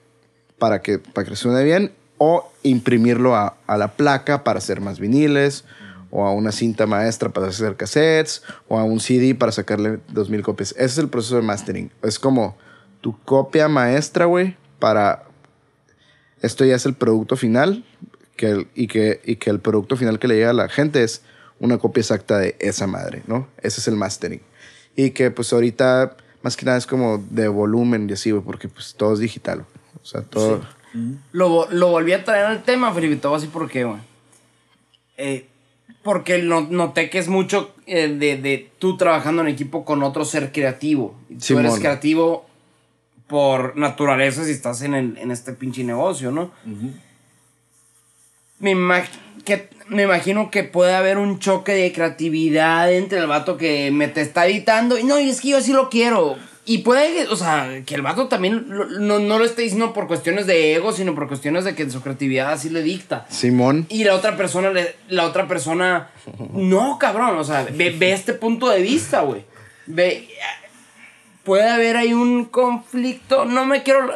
para, que, para que suene bien, o imprimirlo a, a la placa para hacer más viniles, o a una cinta maestra para hacer cassettes, o a un CD para sacarle 2000 copias. Ese es el proceso de mastering. Es como tu copia maestra, güey, para... Esto ya es el producto final, que el- y, que, y que el producto final que le llega a la gente es una copia exacta de esa madre, ¿no? Ese es el mastering. Y que pues ahorita más que nada es como de volumen y así, güey, porque pues todo es digital. O sea, todo...
Lo, lo volví a traer al tema, Felipe, te voy a decir por qué, güey. Eh, porque no- noté que es mucho eh, de, de tú trabajando en equipo con otro ser creativo. Tú
Simón.
eres creativo por naturaleza si estás en, el- en este pinche negocio, ¿no? me, imag- que, me imagino que puede haber un choque de creatividad entre el vato que me te está editando y no, y es que yo sí lo quiero. Y puede que, o sea, que el vato también lo- no, no lo esté diciendo por cuestiones de ego, sino por cuestiones de que su creatividad así le dicta.
Simón.
Y la otra persona, le- la otra persona, no, cabrón, o sea, ve, ve este punto de vista, güey. Ve, puede haber ahí un conflicto, no me quiero,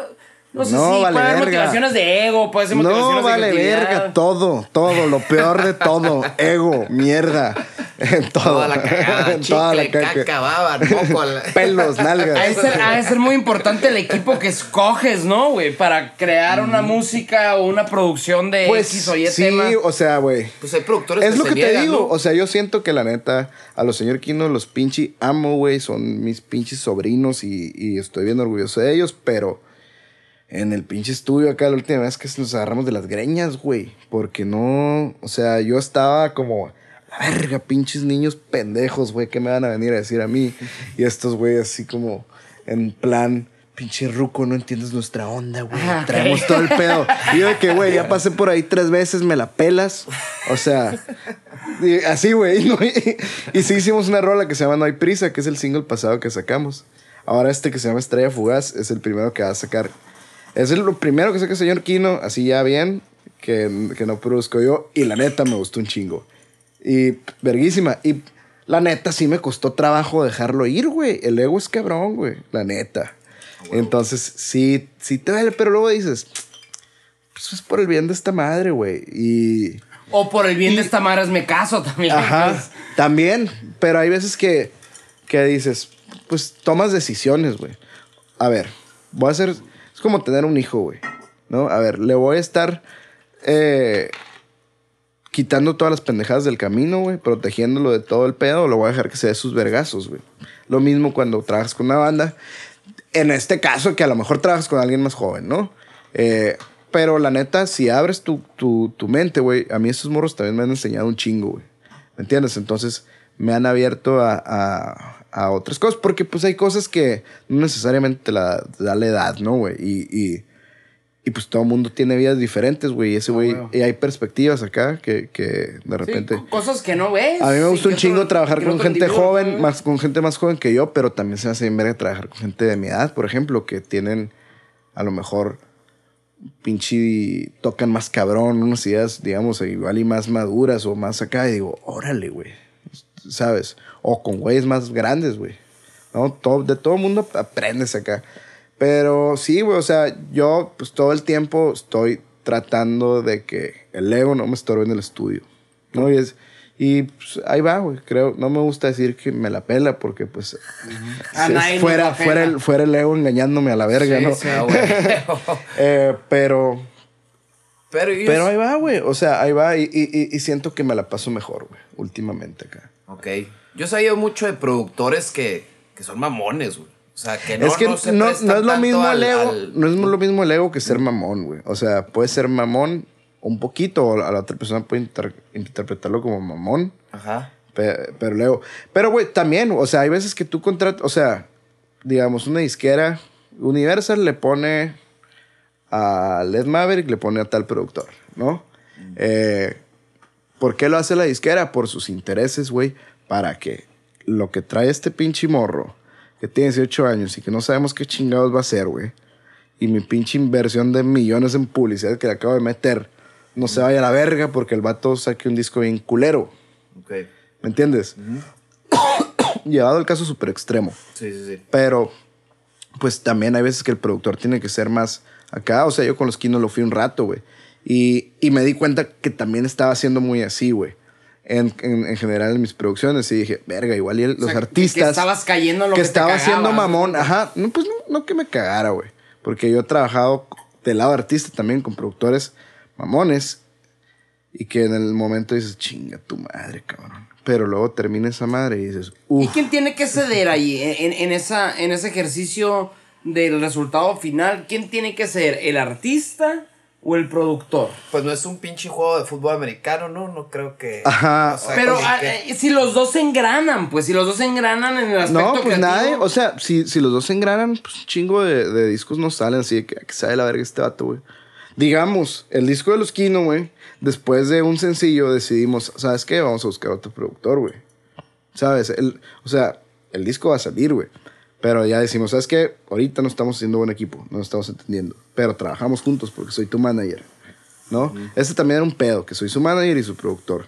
no sé
No,
si
vale
puede haber
verga.
motivaciones de ego, puede ser motivaciones
No vale verga, todo, todo, lo peor de todo, ego, mierda, en todo.
Toda la cagada,
En toda la
chicle,
caca.
caca, baba, moco. la-
Pelos,
Ha de,
nalgas.
ser, ha de ser muy importante el equipo que escoges, ¿no, güey? Para crear una música o una producción de
Pues
X o Y
sí,
tema.
o sea, güey.
Pues hay productores
Es lo
se
que te digo.
¿no?
O sea, yo siento que la neta, a los señor Kino los pinche amo, güey. Son mis pinches sobrinos y, y estoy bien orgulloso de ellos, pero en el pinche estudio acá la última vez que nos agarramos de las greñas, güey. Porque no, o sea, yo estaba como, la verga, pinches niños pendejos, güey, ¿qué me van a venir a decir a mí? Y estos, güey, así como en plan... Pinche ruco, no entiendes nuestra onda, güey.
Ah.
Traemos todo el pedo. Y yo de que, güey, ya pasé por ahí tres veces, me la pelas. O sea, y así, güey. ¿no? Y, y sí hicimos una rola que se llama No hay prisa, que es el single pasado que sacamos. Ahora este que se llama Estrella Fugaz es el primero que va a sacar. Es el- lo primero que saca el señor Kino, así ya bien, que, que no produzco yo. Y la neta me gustó un chingo. Y verguísima. Y la neta sí me costó trabajo dejarlo ir, güey. El ego es cabrón, güey. La neta. Entonces sí, sí te duele, pero luego dices, pues es por el bien de esta madre, güey. Y...
O por el bien de esta madre me caso también.
Ajá,
pues.
también. Pero hay veces que, que dices, pues tomas decisiones, güey. A ver, voy a hacer. Es como tener un hijo, güey. ¿No? A ver, le voy a estar eh, quitando todas las pendejadas del camino, güey. Protegiéndolo de todo el pedo. O lo voy a dejar que se dé sus vergazos, güey. Lo mismo cuando trabajas con una banda. En este caso, que a lo mejor trabajas con alguien más joven, ¿no? Eh, pero la neta, si abres tu, tu, tu mente, güey, a mí esos morros también me han enseñado un chingo, güey. ¿Me entiendes? Entonces me han abierto a, a, a otras cosas, porque pues hay cosas que no necesariamente te la da la edad, ¿no, güey? Y, y, y, pues todo el mundo tiene vidas diferentes, güey. Y ese güey,
huevo.
y hay perspectivas acá que, que de repente...
co- cosas que no ves.
A mí me gusta un chingo trabajar con gente joven,
¿no?
más con gente más joven que yo, pero también se me hace bien verga trabajar con gente de mi edad, por ejemplo, que tienen a lo mejor pinche tocan más cabrón, unas ideas, digamos, igual y más maduras o más acá, y digo, órale, güey, ¿sabes? O con güeyes más grandes, güey. ¿No? Todo, de todo mundo aprendes acá. Pero sí, güey, o sea, yo pues todo el tiempo estoy tratando de que el ego no me estorbe en el estudio. ¿no? Y, es, y pues, ahí va, güey. Creo, no me gusta decir que me la pela porque, pues,
A
si
nadie nos
fuera, fuera, el, fuera el ego engañándome a la verga,
Sí,
¿no?
sí.
Ah.
Eh, pero,
Pero,
pero ahí va, güey. O sea, ahí va y, y- y- y siento que me la paso mejor, güey, últimamente acá.
Ok. Yo he sabido mucho de productores que, que son mamones, güey. O sea, que no,
es que
no
no,
se
no,
prestan
es lo mismo
al-
el ego,
al-
no es lo mismo el ego que ser mamón, güey. O sea, puede ser mamón un poquito, o a la otra persona puede inter- interpretarlo como mamón,
Ajá.
pe- pero el ego. Pero, güey, también, o sea, hay veces que tú contratas, o sea, digamos, una disquera, Universal le pone a Led Maverick, le pone a tal productor, ¿no? Eh, ¿Por qué lo hace la disquera? Por sus intereses, güey, para que lo que trae este pinche morro, que tiene 18 años y que no sabemos qué chingados va a hacer, güey, y mi pinche inversión de millones en publicidad que le acabo de meter, no se vaya a la verga porque el vato saque un disco bien culero.
Ok.
¿Me entiendes? Llevado al caso súper extremo.
Sí, sí, sí.
Pero, pues también hay veces que el productor tiene que ser más acá. O sea, yo con los Kino lo fui un rato, güey. Y, y me di cuenta que también estaba haciendo muy así, güey. En, en, en general en mis producciones. Y dije, verga, igual y el- los
sea,
artistas.
Que estabas cayendo en lo que,
que estaba haciendo mamón. Ajá. No, pues no, no que me cagara, güey. Porque yo he trabajado del lado artista también con productores mamones. Y que en el momento dices, chinga tu madre, cabrón. Pero luego termina esa madre y dices,
¿Y
uff.
quién tiene que ceder ahí en, en esa, en ese ejercicio del resultado final? ¿Quién tiene que ser? ¿El artista o el productor?
Pues no es un pinche juego de fútbol americano, ¿no? No creo que.
Ajá.
o sea,
Pero ah,
que-
eh, si los dos se engranan, pues si los dos se engranan en el aspecto
No, pues
creativo,
nadie. O sea, si, si los dos se engranan, pues un chingo de, de discos no salen. Así de que, que sabe la verga este vato, güey. Digamos, el disco de los Kino, güey. Después de un sencillo decidimos, ¿sabes qué? Vamos a buscar otro productor, güey. ¿Sabes? El, o sea, el disco va a salir, güey. Pero ya decimos, ¿sabes qué? Ahorita no estamos haciendo buen equipo, no nos estamos entendiendo. Pero trabajamos juntos porque soy tu manager, ¿no? Ese también era un pedo, que soy su manager y su productor.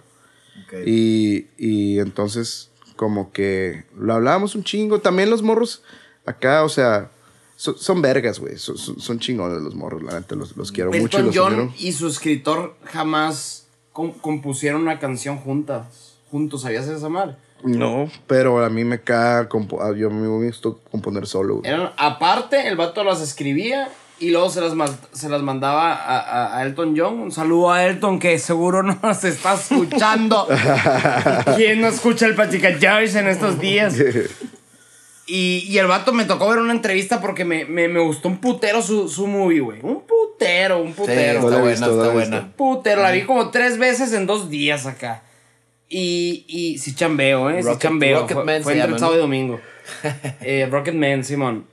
Y, y entonces, como que lo hablábamos un chingo. También los morros acá, o sea, so- son vergas, güey. So- so- son chingones los morros, la neta, los, los quiero mucho. y
Elton
Los
John y su escritor jamás com- compusieron una canción juntas. Juntos, ¿sabías esa madre?
No, pero a mí me cae, yo a mí me gusta componer solo. güey.
Eran, aparte, el vato las escribía y luego se las, se las mandaba a, a- a Elton John. Un saludo a Elton que seguro no nos está escuchando. ¿Quién no escucha el Platica Joyce en estos días? Y, y el vato me tocó ver una entrevista porque me, me, me gustó un putero su, su movie, güey. Un putero, un
Sí,
putero.
Está buena,
visto,
está buena.
visto.
Putero, la vi como tres veces en dos días acá. Y, y sí chambeo, ¿eh? sí
Rocket-
chambeo.
Rocket
fue
Man
fue
se
entre el sábado y domingo. eh, Rocket Man, Simón.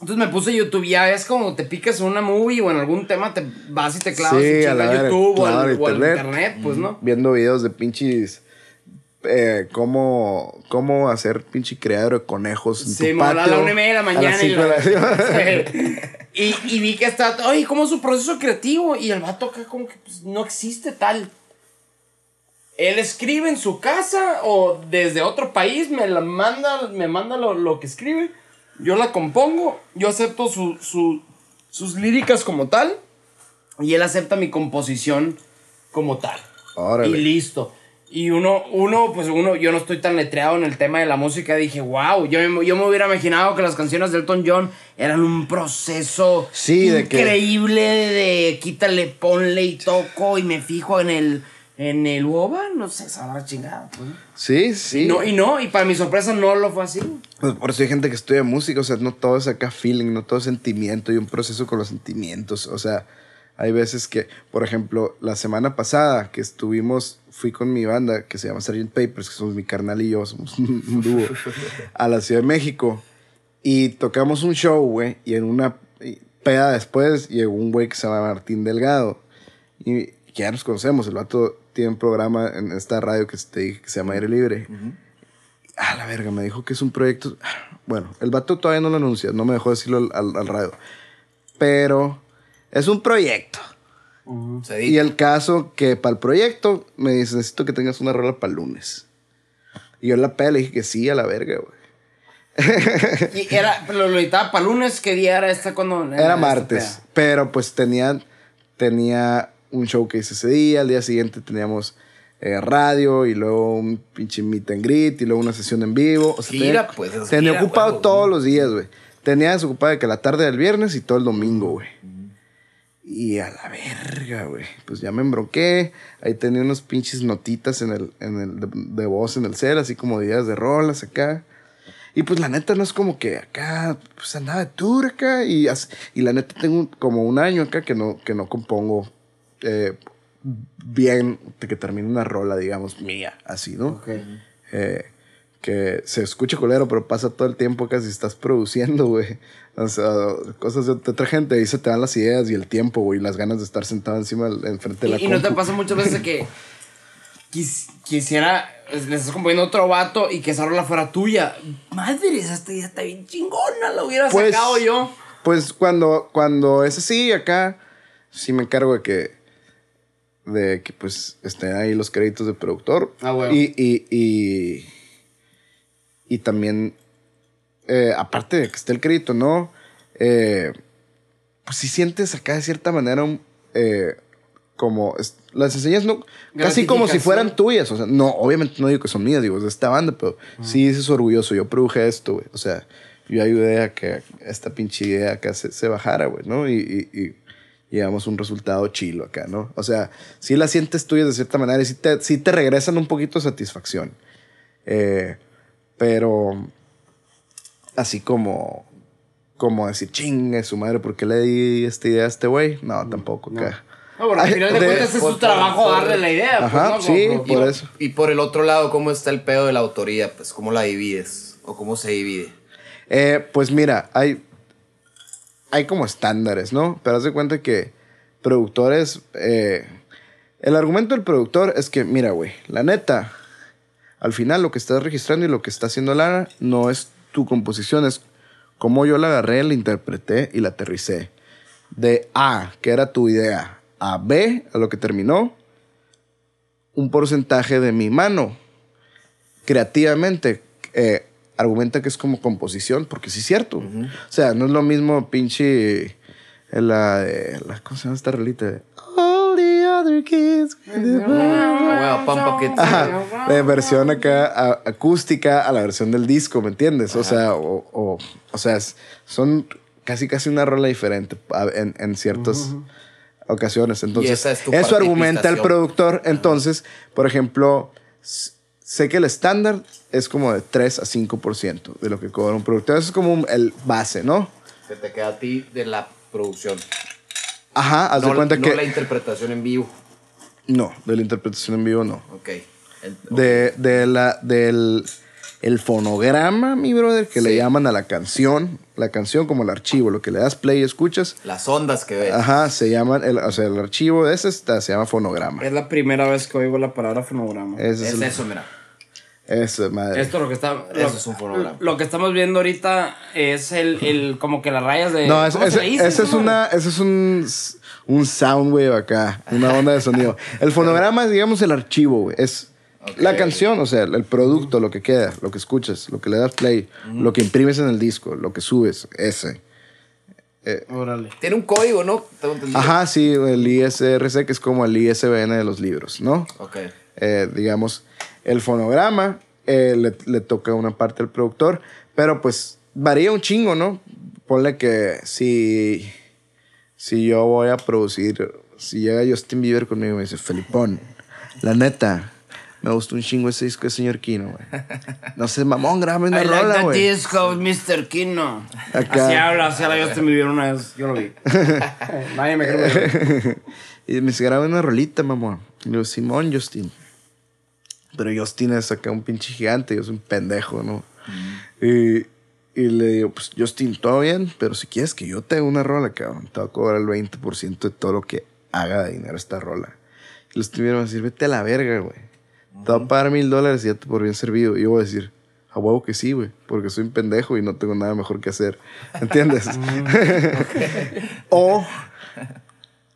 Entonces me puse YouTube ya es como te picas en una movie o en algún tema, te vas y te clavas
Sí, a
YouTube o al, o al
internet.
internet, pues, ¿no?
Viendo videos de pinches. Eh, cómo, cómo hacer pinche criadero de conejos en
Sí,
tu
a
patio.
la una y media de la
a
mañana. y,
la-
la- y, y vi que está, oye, ¿cómo es su proceso creativo? Y el vato acá como que pues, no existe tal. Él escribe en su casa o desde otro país, me la manda, me manda lo, lo que escribe. Yo la compongo, yo acepto su, su- sus líricas como tal y él acepta mi composición como tal.
Órale.
Y listo. Y uno, uno, pues uno, yo no estoy tan letreado en el tema de la música. Dije, wow, yo, me- yo me hubiera imaginado que las canciones de Elton John eran un proceso
Sí, de que-
increíble de, quítale, ponle y toco y me fijo en el, en el uoba, no sé, la chingada. Pues.
Sí, sí.
No, y no, y para mi sorpresa no lo fue así.
Pues por eso hay gente que estudia música, o sea, no todo es acá feeling, no todo es sentimiento, y un proceso con los sentimientos. O sea, hay veces que, por ejemplo, la semana pasada que estuvimos, fui con mi banda que se llama Sgt. Papers, que somos mi carnal y yo, somos un dúo, a la Ciudad de México. Y tocamos un show, güey, y en una peda después llegó un güey que se llama Martín Delgado. Y que ya nos conocemos, el vato tiene un programa en esta radio que te dije que se llama Aire Libre. Ah, la verga, me dijo que es un proyecto. Bueno, el vato todavía no lo anuncia, no me dejó decirlo al, al- al radio. Pero es un proyecto.
Se
Y
dice.
el caso que para el proyecto me dice, necesito que tengas una rola para el lunes. Y yo en la peda le dije que sí, a la verga, güey.
Y era, pero lo editaba para lunes, ¿qué día era esta cuando?
Era
esta
martes, pero pues tenían tenía un showcase ese día, al día siguiente teníamos eh, radio y luego un pinche meet and greet y luego una sesión en vivo. O sea,
Gira,
tenía,
pues, es
tenía
gira,
ocupado todos los días, güey. Tenía desocupado de que la tarde del viernes y todo el domingo, güey. Y a la verga, güey. Pues ya me embroqué. Ahí tenía unos pinches notitas en el, en el de, de voz en el cel, así como días de rolas acá. Y pues la neta no es como que acá, pues andaba de tour acá. Y, y la neta tengo como un año acá que no, que no compongo eh, bien, de que termine una rola, digamos, mía, así, ¿no?
Ok.
Eh, que se escucha colero, pero pasa todo el tiempo acá si estás produciendo, güey. O sea, cosas de otra gente, ahí se te dan las ideas y el tiempo, güey, y las ganas de estar sentado encima, enfrente de la
Y, y no te pasa muchas veces que quis- quisiera, le estás componiendo otro vato y que esa rola fuera tuya. Madre, esta idea está bien chingona, la hubiera
Pues-
sacado yo.
Pues cuando, cuando es así, acá sí me encargo de que, de que pues estén ahí los créditos de productor.
Ah, huevo.
Y, y, y, y también, eh, aparte de que esté el crédito, ¿no? Eh, pues si sientes acá de cierta manera un, eh, como las enseñas no casi como si fueran tuyas o sea no obviamente no digo que son mías digo es de esta banda pero sí dices orgulloso yo produje esto güey o sea yo ayudé a que esta pinche idea acá se, se bajara güey no y, y, a un resultado chilo acá no o sea sí la sientes tuyas de cierta manera y sí te, sí te regresan un poquito de satisfacción Eh, pero así como como decir chingue su madre ¿por qué le di esta idea a este güey? no tampoco acá
No, porque al final de,
de-
cuentas es
por-
su trabajo
por-
darle la idea.
Ajá,
pues, ¿no?
Sí, por eso.
Y por el otro lado, ¿cómo está el pedo de la autoría? Pues, ¿cómo la divides? ¿O cómo se divide?
Eh, pues mira, hay, hay como estándares, ¿no? Pero haz de cuenta que productores... eh, el argumento del productor es que, mira, güey, la neta, al final lo que estás registrando y lo que está haciendo Lara no es tu composición, es como yo la agarré, la interpreté y la aterricé. De A, que era tu idea, a B, a lo que terminó, un porcentaje de mi mano creativamente eh, argumenta que es como composición, porque sí es cierto. O sea, no es lo mismo pinche eh, la, de- la ¿cómo se llama esta rolita? de, All the other kids. with the world".
Huevo, pampa que
Ajá, de versión acá a- acústica a la versión del disco, ¿me entiendes? O sea, o, o, o sea, es- son casi casi una rola diferente en, en ciertas ocasiones. Entonces,
esa es tu
eso argumenta el productor. Entonces, por ejemplo, sé que el estándar es como de 3 a 5% de lo que cobra un productor. Eso es como un- el base, ¿no?
Se te queda a ti de la producción.
Ajá, haz
no,
de cuenta
no
que...
la interpretación en vivo.
No, de la interpretación en vivo no.
Ok. El-
de, de la, del el fonograma, mi brother, que le llaman a la canción. La canción como el archivo, lo que le das play y escuchas.
Las ondas que ves.
Ajá, se llaman, el, o sea, el archivo de ese está, se llama fonograma.
Es la primera vez que oigo la palabra fonograma.
Ese es,
Es
el-
eso, mira.
Ese, madre.
Esto lo que está.
Eso es un fonograma.
Lo que estamos viendo ahorita es el, el como que las rayas de.
no, es-
¿cómo se
ese,
dice?
ese es una, ese es un, un sound wave acá, una onda de sonido. El fonograma es, digamos, el archivo, güey. Es la canción, o sea, el producto, lo que queda, lo que escuchas, lo que le das play, lo que imprimes en el disco, lo que subes, ese.
Órale.
Tiene un código, ¿no? Tengo entendido.
Ajá, sí, el ISRC, que es como el ISBN de los libros, ¿no?
Ok.
Eh, digamos, el fonograma eh, le, le toca una parte al productor, pero pues varía un chingo, ¿no? Ponle que si, si yo voy a producir, si llega Justin Bieber conmigo y me dice, Felipón, la neta, me gustó un chingo ese disco de señor Kino, güey. No sé, mamón, grábame una
I like
rola,
the
güey.
disco, Mr. Kino.
Acá.
Así habla, así habla Justin Bieber una vez. Yo lo vi. Nadie me cree.
Y me dice, graba una rolita, mamón. Y le digo, Simón, Justin. Pero Justin es acá un pinche gigante, yo soy un pendejo, ¿no? Y, y le digo, pues Justin, todo bien, pero si quieres que yo te haga una rola, cabrón, te voy a cobrar el 20% de todo lo que haga de dinero esta rola. Y los tuvieron a decir, vete a la verga, güey. Te voy a pagar mil dólares y ya te por bien servido. Y yo voy a decir, a huevo que sí, güey, porque soy un pendejo y no tengo nada mejor que hacer. ¿Entiendes? o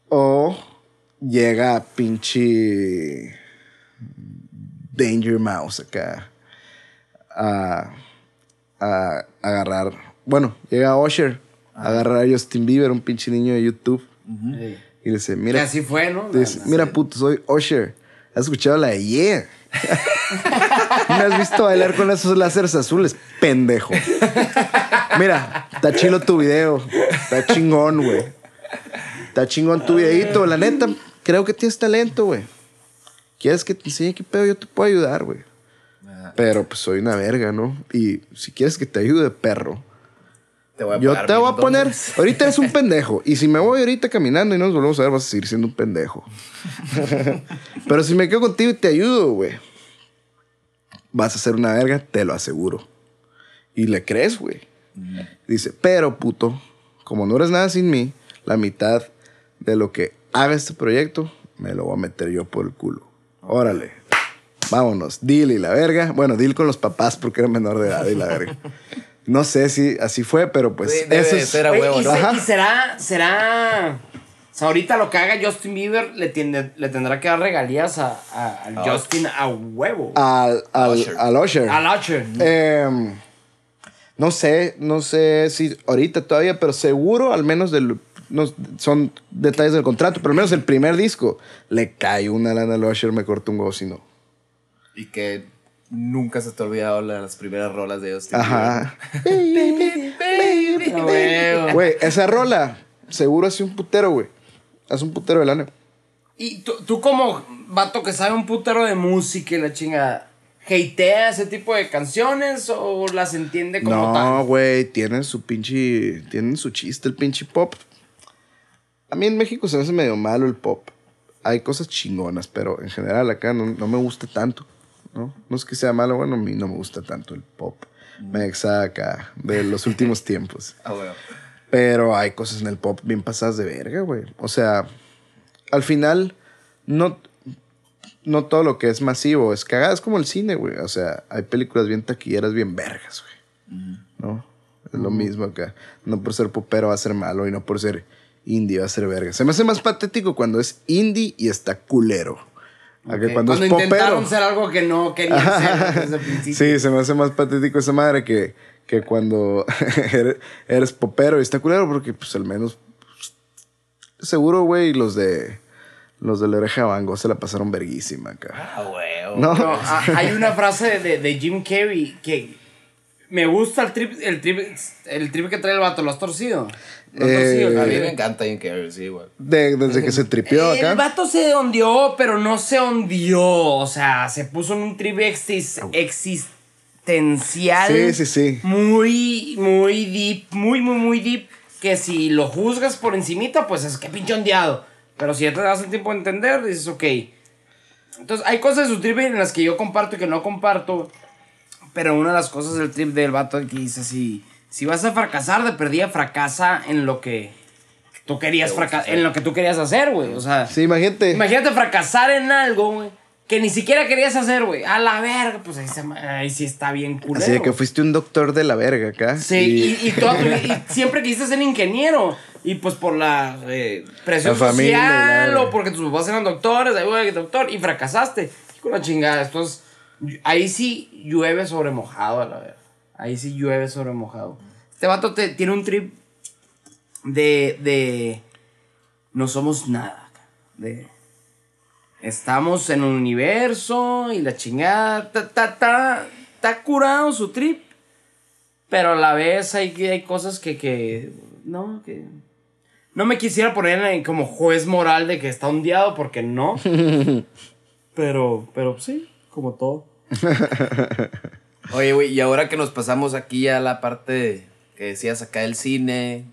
o llega pinche Danger Mouse acá a, a agarrar. Bueno, llega Usher a agarrar a Justin Bieber, un pinche niño de YouTube. Y le dice,
Y
mira,
así fue, ¿no?
dice,
La-
mira puto, soy Usher. ¿Has escuchado la de Yeah? ¿Me has visto bailar con esos láseres azules? Pendejo. Mira, está chilo tu video. Está chingón, güey. Está chingón tu videito. La neta, creo que tienes talento, güey. ¿Quieres que te enseñe qué pedo? Yo te puedo ayudar, güey. Pero pues soy una verga, ¿no? Y si quieres que te ayude, perro.
Te voy a
Yo te voy a poner.
dólares.
Ahorita eres un pendejo. Y si me voy ahorita caminando y nos volvemos a ver, vas a seguir siendo un pendejo. Pero si me quedo contigo y te ayudo, güey. Vas a ser una verga, te lo aseguro. Y le crees, güey. Dice, pero puto, como no eres nada sin mí, la mitad de lo que haga este proyecto me lo voy a meter yo por el culo. Órale. Vámonos. Deal y la verga. Bueno, deal con los papás porque era menor de edad y la verga. No sé si así fue, pero pues
Sí, debe
eso
de
es.
ser a
Oye,
huevo,
y,
¿no?
se-
Ajá.
y será, será. O sea, ahorita lo que haga Justin Bieber le, tiende- le tendrá que dar regalías a, a- al. Justin a huevo.
Al, al,
Usher.
al Usher.
Al Usher.
Em, no sé, no sé si ahorita todavía, pero seguro al menos del, no, son detalles del contrato, pero al menos el primer disco le cae una lana al Usher, me cortó un huevo si no.
Y que nunca se te ha olvidado la- las primeras rolas de Justin
Ajá.
Bieber.
A huevo.
Güey, esa rola seguro hace un putero, güey. Hace un putero de lana.
Y tú, tú como vato que sabe un putero de música y la chinga, ¿hatea ese tipo de canciones o las entiende como
No,
tal?
güey, tienen su pinche. Tienen su chiste, el pinche pop. A mí en México se me hace medio malo el pop. Hay cosas chingonas, pero en general acá no, no me gusta tanto. ¿no? no es que sea malo, bueno, a mí no me gusta tanto el pop. Me acá de los últimos tiempos.
Ah, bueno.
Pero hay cosas en el pop bien pasadas de verga, güey. O sea, al final, no, no todo lo que es masivo es cagada. Es como el cine, güey. O sea, hay películas bien taquilleras, bien vergas, güey. ¿No? Es lo mismo acá. No por ser popero va a ser malo y no por ser indie va a ser verga. Se me hace más patético cuando es indie y está culero. A que cuando, es
intentaron
popero.
ser algo que no querían ser desde el principio.
Sí, se me hace más patético esa madre que, que cuando eres, eres popero y está culero porque pues al menos pues, seguro, güey, los de los de la oreja de Van Gogh se la pasaron verguísima acá.
Ah, huevo.
No,
No, a- hay una frase de, de Jim Carrey que me gusta el trip, el trip, el trip que trae el vato. ¿Lo has torcido? ¿Lo has
Eh,
el
A mí me encanta Jim Carrey, sí, güey.
de- desde que se tripió
El
acá.
vato se ondeó, pero no se ondeó. O sea, se puso en un trip exis- existencial.
Sí, sí, sí.
Muy, muy deep, muy, muy, muy deep. Que si lo juzgas por encimita, pues es que pinche ondeado. Pero si ya te das el tiempo a entender, dices, ok. Entonces, hay cosas de su trip en las que yo comparto y que no comparto. Pero una de las cosas del trip del vato que dice, si, si vas a fracasar, de perdida fracasa en lo que tú querías fraca- en lo que tú querías hacer, güey. O sea,
Sí, imagínate.
imagínate fracasar en algo, güey, que ni siquiera querías hacer, güey. A la verga, pues ahí, se ma- ahí sí está bien culero.
Así de que fuiste un doctor de la verga acá.
Sí, y, siempre quisiste ser ingeniero. Y pues por la eh, presión
La familia,
social
la-
o porque tus papás eran doctores, ahí voy, doctor, y fracasaste. Y con la chingada. Entonces, ahí sí llueve sobre mojado, a la verdad. Ahí sí llueve sobre mojado. Este vato te- tiene un trip de, de. No somos nada. De. Estamos en un universo y la chingada. Ta, ta, ta, está curado su trip. Pero a la vez hay, hay cosas que, que. No, que. No me quisiera poner en- como juez moral de que está ondeado porque no. pero, pero sí, como todo.
Oye, güey, y ahora que nos pasamos aquí a la parte que decías acá del cine,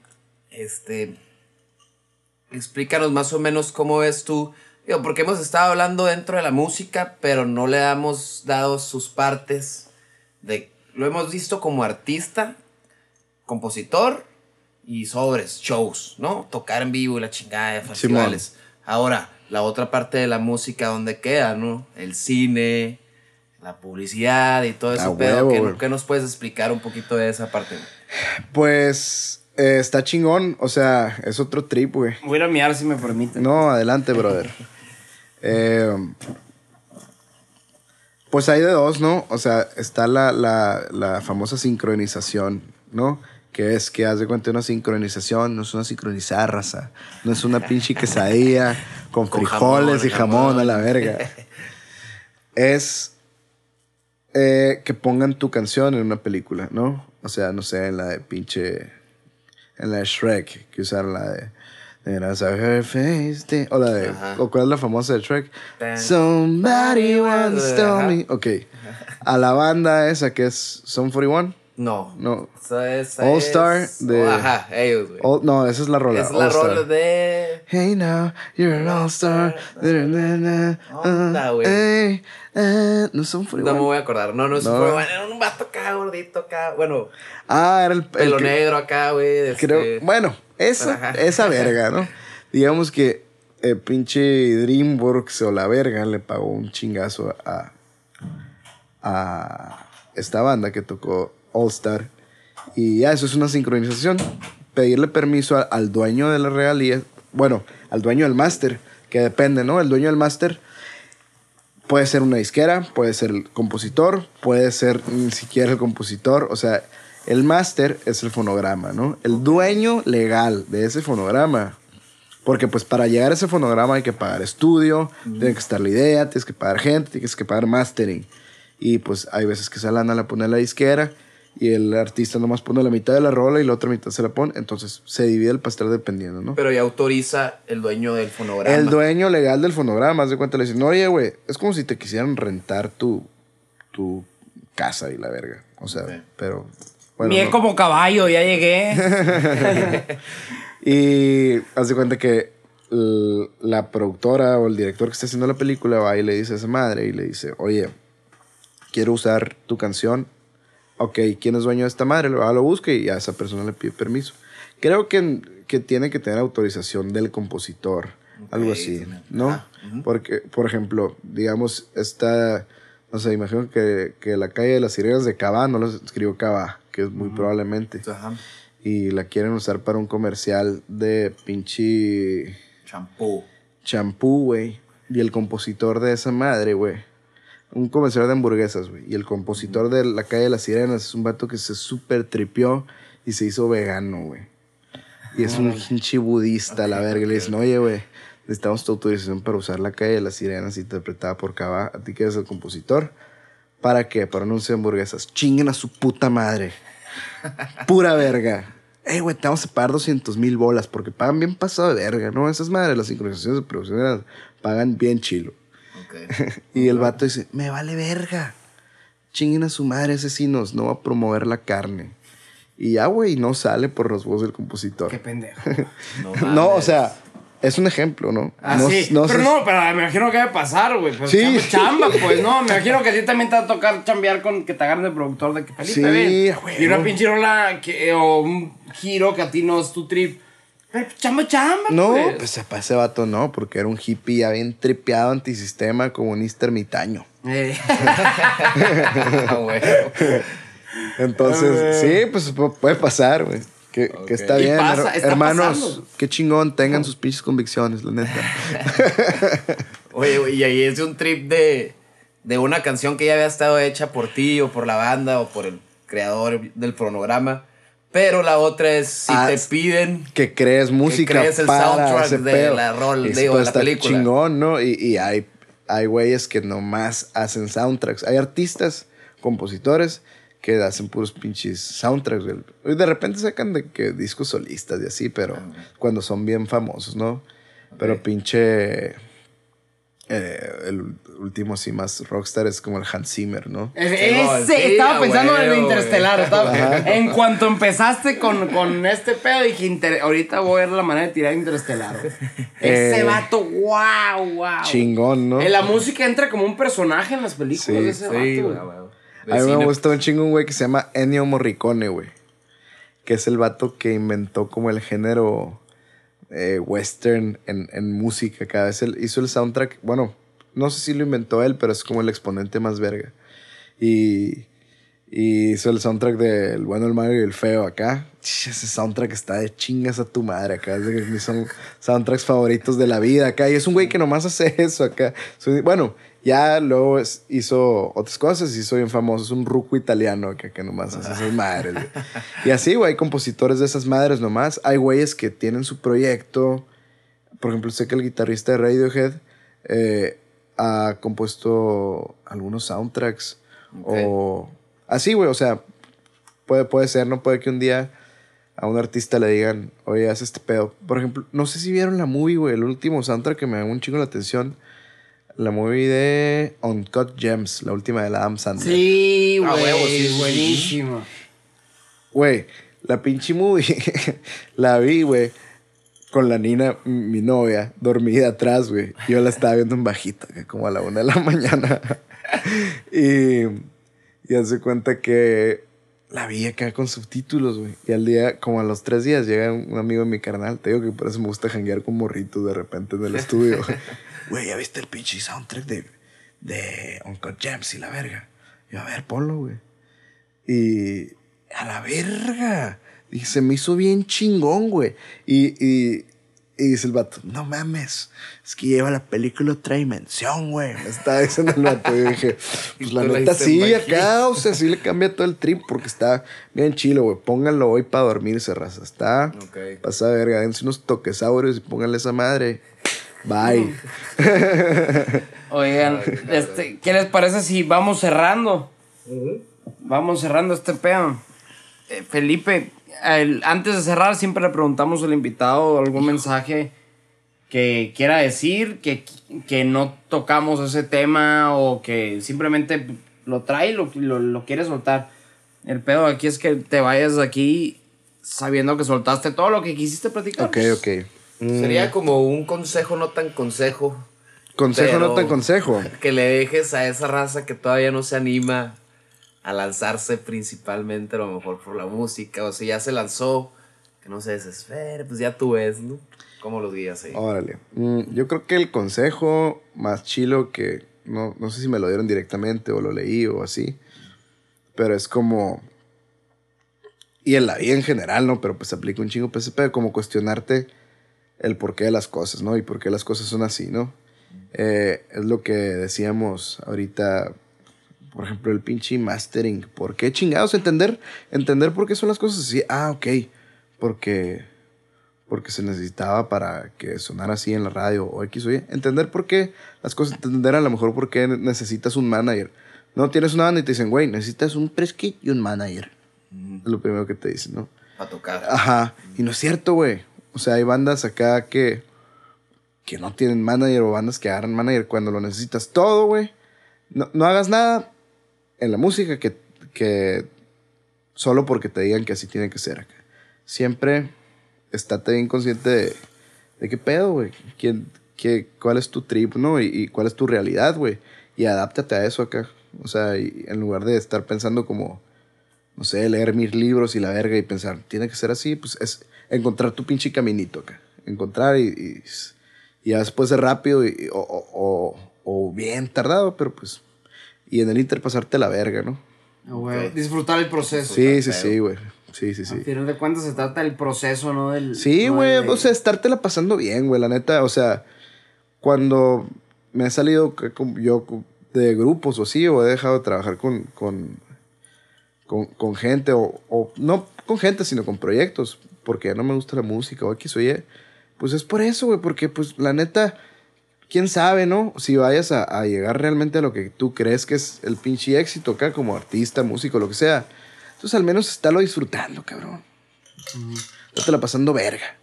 este, explícanos más o menos cómo ves tú, digo, porque hemos estado hablando dentro de la música, pero no le hemos dado sus partes de, lo hemos visto como artista, compositor y sobres, shows, ¿no? Tocar en vivo y la chingada de festivales. Ahora, la otra parte de la música, ¿dónde queda, no? El cine, la publicidad y todo eso, pero ¿qué, nos puedes explicar un poquito de esa parte?
Pues eh, está chingón. O sea, es otro trip, güey.
Voy a ir a mirar si me permiten.
No, adelante, brother. Eh, pues hay de dos, ¿no? O sea, está la, la, la famosa sincronización, ¿no? que es que haz de cuenta una sincronización, no es una sincronizada raza, no es una pinche quesadilla con,
Con
frijoles
jamón,
y jamón,
jamón.
a la verga. es eh, que pongan tu canción en una película, ¿no? O sea, no sé, en la de pinche. En la de Shrek, que usaron la de. her face, o la de.
Ajá.
¿O cuál es la famosa de Shrek? Somebody once told me. Ok. A la banda esa que es Son 41.
No.
No.
Esa es-
All Star
es-
de-
Ajá, ellos, güey.
All- no, esa es la rola.
es la
All Star.
rola de.
Hey now, you're an all-star.
Onda, güey.
Hey, eh, no son
No me
41.
voy a acordar. No, no es
No.
fue- bueno, era un vato acá, gordito acá. Bueno,
Ah, era el, el
pelo
que-
negro acá, güey. este-
Creo, bueno, esa,
Ajá.
esa verga, ¿no? Digamos que el pinche DreamWorks o la verga le pagó un chingazo a, a esta banda que tocó All Star. Y ya, eso es una sincronización. Pedirle permiso a- al dueño de la regalía, bueno, al dueño del máster, que depende, ¿no? El dueño del máster puede ser una disquera, puede ser el compositor, puede ser ni siquiera el compositor. O sea, el máster es el fonograma, ¿no? El dueño legal de ese fonograma. Porque pues para llegar a ese fonograma hay que pagar estudio, tiene que estar la idea, tienes que pagar gente, tienes que pagar mastering. Y pues hay veces que esa lana la pone la disquera y el artista nomás pone la mitad de la rola y la otra mitad se la pone. Entonces se divide el pastel dependiendo, ¿no?
Pero ya autoriza el dueño del fonograma.
El dueño legal del fonograma, haz de cuenta, le dicen, oye, güey, es como si te quisieran rentar tu, tu casa y la verga. O sea, pero... bueno,
Bien
no.
como caballo, ya llegué.
Y haz de cuenta que la productora o el director que está haciendo la película va y le dice a esa madre y le dice, oye, quiero usar tu canción. Ok, ¿quién es dueño de esta madre? Lo va, lo busca y a esa persona le pide permiso. Creo que, que tiene que tener autorización del compositor, algo así. ¿no? Porque, por ejemplo, digamos, esta, no sé, imagino que, que la calle de las sirenas de Cabá no lo escribió Cabá, que es muy probablemente
Ajá.
y la quieren usar para un comercial de pinche
Champú.
champú, güey. Y el compositor de esa madre, güey. Un comercial de hamburguesas, güey. Y el compositor de La Calle de las Sirenas es un vato que se súper tripió y se hizo vegano, güey. Y es un pinche budista, la verga. Y le dicen, oye, güey, necesitamos tu autorización para usar La Calle de las Sirenas interpretada por Cava. ¿A ti que eres el compositor? ¿Para qué? Para anunciar hamburguesas. Chinguen a su puta madre. Pura verga. Ey, güey, te vamos a pagar 200 mil bolas porque pagan bien pasado de verga, ¿no? Esas madres, las sincronizaciones de producción pagan bien chilo. Y el vato dice, me vale verga. Chinguen a su madre asesinos, no va a promover la carne. Y ya, güey, no sale por los huevos del compositor.
Qué pendejo.
No,
No, o sea, es un ejemplo, ¿no?
Ah,
no,
sí.
no
pero no, pero me imagino que debe pasar, güey. Pues
Sí.
chamba, chamba, pues no. Me imagino que a ti también te va a tocar chambear con que te agarren de productor de que Felipe,
Sí, a huevo.
Y una pinche rola que, o un giro que a ti no es tu trip. Pero chamba, chamba,
No,
pues.
pues para ese vato no, porque era un hippie ya bien tripeado, antisistema, comunista ermitaño.
Eh,
Ah, güey.
Entonces, sí, pues pu- puede pasar, güey. Que, está bien,
pasa,
her-
está
hermanos.
pasando.
Qué chingón, tengan sus pinches convicciones, la neta.
Oye, güey, y ahí es un trip de, de una canción que ya había estado hecha por ti o por la banda o por el creador del cronograma. Pero la otra es si
Ah,
te piden.
que crees música
crees el
para
soundtrack
ese
de
pedo.
la rol- digo, de la película.
chingón, ¿no? Y, y hay, hay güeyes que nomás hacen soundtracks. Hay artistas, compositores, que hacen puros pinches soundtracks. Y de repente sacan de que discos solistas y así, pero cuando son bien famosos, ¿no? Pero pinche... eh, el último así más rockstar es como el Hans Zimmer, ¿no?
Ese,
Simón, sí,
estaba
a
pensando en el Interestelar. estaba- en cuanto empezaste con, con este pedo, dije, "Inter- ahorita voy a ver la manera de tirar Interestelar. güey". Ese
Eh,
vato, wow, wow.
Chingón, ¿no?
En la música entra como un personaje en las películas
Sí,
de ese vato,
Sí,
güey.
güey,
A mí me gusta un chingo un güey que se llama Ennio Morricone, güey. Que es el vato que inventó como el género eh, western en, en música. Cada vez él hizo el soundtrack. Bueno, no sé si lo inventó él, pero es como el exponente más verga. Y, y hizo el soundtrack de El bueno, el malo y el feo acá. Ese soundtrack está de chingas a tu madre acá. Es de mis son soundtracks favoritos de la vida acá. Y es un güey que nomás hace eso acá. Bueno, Ya luego hizo otras cosas y hizo bien famoso. Es un ruco italiano que, que nomás hace esas madres. güey. Y así, güey, hay compositores de esas madres nomás. Hay güeyes que tienen su proyecto. Por ejemplo, sé que el guitarrista de Radiohead eh, ha compuesto algunos soundtracks. O así, güey, o sea, puede, puede ser, ¿no? Puede que un día a un artista le digan, oye, haz este pedo. Por ejemplo, no sé si vieron la movie, güey, el último soundtrack que me llamó un chingo la atención. La movie de Uncut Gems, la última de la Adam Sandler.
Sí,
Ah,
güey.
sí, sí,
buenísimo.
Güey, la pinche movie la vi, güey, con la Nina, mi novia, dormida atrás, güey. Yo la estaba viendo en bajita, que como a la una de la mañana. y, y hace cuenta que la vi acá con subtítulos, güey. Y al día, como a los tres días, llega un amigo de mi carnal. Te digo que por eso me gusta janguear con morritos de repente en el estudio. Güey, ¿ya viste el pinche soundtrack de, de Uncle James y la verga? Yo, a ver, ponlo, güey. Y a la verga. Dije, se me hizo bien chingón, güey. Y, y, y dice el vato, no mames, es que lleva la película otra dimensión, güey. Me estaba diciendo el vato. Y dije, pues
Y
la neta sí, acá, o sea, sí le cambia todo el trip porque está bien chilo, güey. Pónganlo hoy para dormirse, raza. Está
Ok.
pasa verga. Dense unos toquesaurios y pónganle esa madre. Bye.
Oigan, este, ¿qué les parece si vamos cerrando? Vamos cerrando este pedo. Eh, Felipe, el- antes de cerrar, siempre le preguntamos al invitado algún mensaje que quiera decir, que, que no tocamos ese tema o que simplemente lo trae y lo, lo, lo quiere soltar. El pedo aquí es que te vayas de aquí sabiendo que soltaste todo lo que quisiste platicar.
ok, ok. Mm,
Sería como un consejo no tan consejo.
Consejo no tan consejo.
Que le dejes a esa raza que todavía no se anima a lanzarse principalmente a lo mejor por la música. O si ya se lanzó, que no se desespere, pues ya tú ves, ¿no? ¿Cómo los guías ahí?
Órale. Mm, yo creo que el consejo más chilo que no, no sé si me lo dieron directamente o lo leí o así, pero es como. Y en la vida en general, ¿no? Pero pues aplica un chingo PSP, como cuestionarte el porqué de las cosas, ¿no? Y por qué las cosas son así, ¿no? Eh, es lo que decíamos ahorita, por ejemplo, el pinche mastering. ¿Por qué chingados? Entender, entender por qué son las cosas así. Ah, ok. Porque porque se necesitaba para que sonara así en la radio o X o Y. Entender por qué las cosas, entender a lo mejor por qué necesitas un manager. No tienes una banda y te dicen, güey, necesitas un press kit y un manager. Es lo primero que te dicen, ¿no?
Para tocar.
Ajá. Y no es cierto, güey. O sea, hay bandas acá que, que no tienen manager o bandas que agarran manager cuando lo necesitas todo, güey. No, no hagas nada en la música que, que solo porque te digan que así tiene que ser acá. Siempre estate bien consciente de, qué pedo, güey. ¿Quién, qué, ¿Cuál es tu trip, no? Y, y cuál es tu realidad, güey. Y adáptate a eso acá. O sea, en lugar de estar pensando como, no sé, leer mis libros y la verga y pensar, tiene que ser así, pues es encontrar tu pinche caminito acá. Encontrar y, y, ya después de rápido o, o, o bien tardado, pero pues... Y en el inter pasarte la verga, ¿no?
Ah, güey, Disfrutar el proceso.
Sí, sí, sí, güey. Sí, sí, sí.
Al final de cuentas se trata del proceso, ¿no? Del,
Sí,
no
güey,
de-
o sea, estártela pasando bien, güey, la neta, o sea, cuando me he salido yo de grupos o así, o he dejado de trabajar con, con, con, con gente, o, o no con gente, sino con proyectos, porque ya no me gusta la música o X o Y, pues es por eso, güey, porque pues la neta, quién sabe, ¿no? Si vayas a, a llegar realmente a lo que tú crees que es el pinche éxito acá, como artista, músico, lo que sea. Entonces al menos estarlo disfrutando, cabrón. la pasando verga.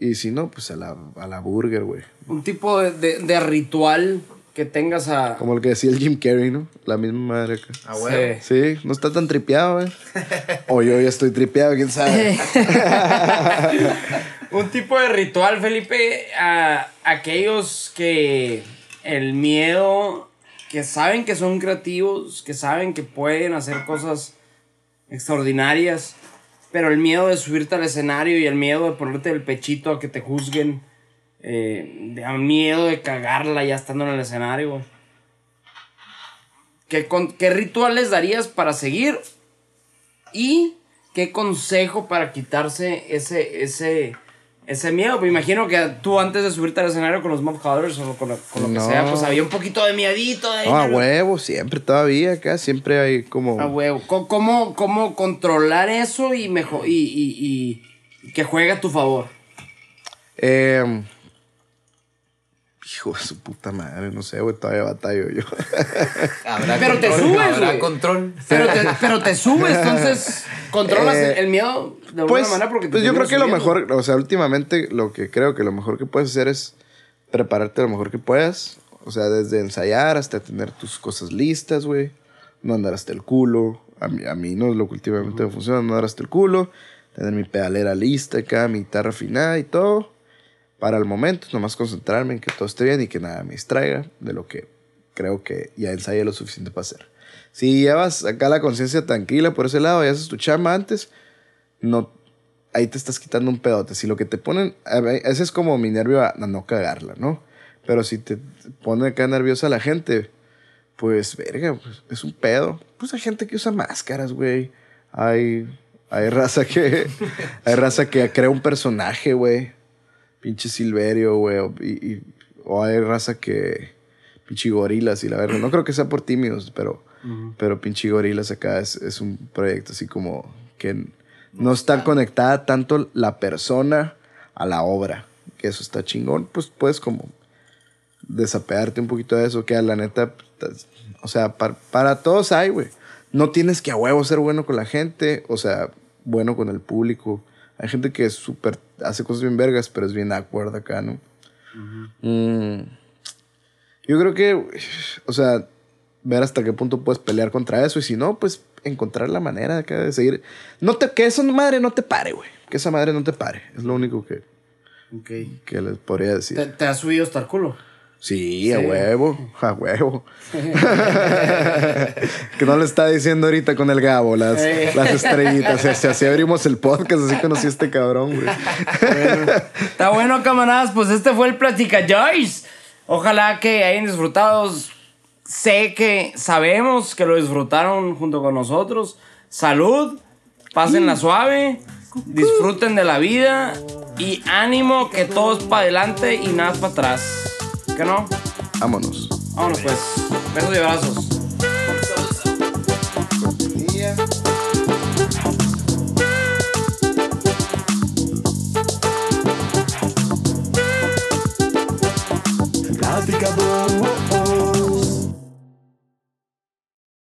Y si no, pues a la, a la burger, güey.
Un tipo de, de- de ritual que tengas a...
Como el que decía el Jim Carrey, ¿no? La misma madre acá.
Ah, güey.
Sí, no está tan tripeado, güey. o yo ya estoy tripeado, quién sabe.
Un tipo de ritual, Felipe, a aquellos que el miedo, que saben que son creativos, que saben que pueden hacer cosas extraordinarias, pero el miedo de subirte al escenario y el miedo de ponerte el pechito a que te juzguen, eh, el miedo de cagarla ya estando en el escenario. ¿Qué, con- ¿Qué rituales darías para seguir? ¿Y qué consejo para quitarse ese, ese, ese miedo. Me imagino que tú antes de subirte al escenario con los Mob Colors o con lo, con lo que sea, pues había un poquito de miedito. De,
No, a huevo, siempre, todavía acá, siempre hay como...
A huevo. ¿Cómo, cómo, cómo controlar eso y, mejor, y, y, y que juegue a tu favor?
Eh, hijo de su puta madre, no sé, güey, todavía batallo yo.
Habrá
Pero te subes,
Habrá
güey.
control.
Pero te, pero te subes, entonces controlas
Eh,
el, miedo de alguna
Pues,
manera porque te
pues yo creo que lo mejor, o sea, últimamente lo que creo que lo mejor que puedes hacer es prepararte lo mejor que puedas. O sea, desde ensayar hasta tener tus cosas listas, güey. No andar hasta el culo. A mí, a mí no es lo que últimamente me funciona, no andar hasta el culo. Tener mi pedalera lista acá, mi guitarra afinada y todo. Para el momento, nomás concentrarme en que todo esté bien y que nada me distraiga de lo que creo que ya ensayé lo suficiente para hacer. Si llevas acá la conciencia tranquila por ese lado y haces tu chamba antes, no, ahí te estás quitando un pedote. Si lo que te ponen, ese es como mi nervio a no cagarla, ¿no? Pero si te pone acá nerviosa la gente, pues, verga, pues, es un pedo. Pues hay gente que usa máscaras, güey. Hay, hay raza que, hay raza que crea un personaje, güey. Pinche Silverio, güey. O, y- y- o hay raza que, pinche gorilas y la verdad. No creo que sea por tímidos, pero, pero pinche gorilas acá es, es un proyecto así como que no está conectada tanto la persona a la obra. Que eso está chingón. Pues puedes como desapegarte un poquito de eso, que la neta, tas- o sea, par- para todos hay, güey. No tienes que a huevo ser bueno con la gente, o sea, bueno con el público. Hay gente que es súper, hace cosas bien vergas, pero es bien awkward acá, ¿no? Mm, yo creo que, o sea, ver hasta qué punto puedes pelear contra eso y si no, pues encontrar la manera acá de seguir. No te, que esa madre no te pare, güey. Que esa madre no te pare. Es lo único que, que les podría decir.
¿Te, te has subido hasta el culo?
Sí, a huevo, a huevo. que no le está diciendo ahorita con el Gabo las, las estrellitas. O sea, así abrimos el podcast, así conocí a este cabrón, güey.
Está bueno, camaradas. Pues este fue el Platica Joyce. Ojalá que hayan disfrutado. Sé que sabemos que lo disfrutaron junto con nosotros. Salud. Pásenla suave. Disfruten de la vida. Y ánimo que todo es para adelante y nada para atrás. ¿Qué no?
Vámonos.
Vámonos pues. Besos y abrazos.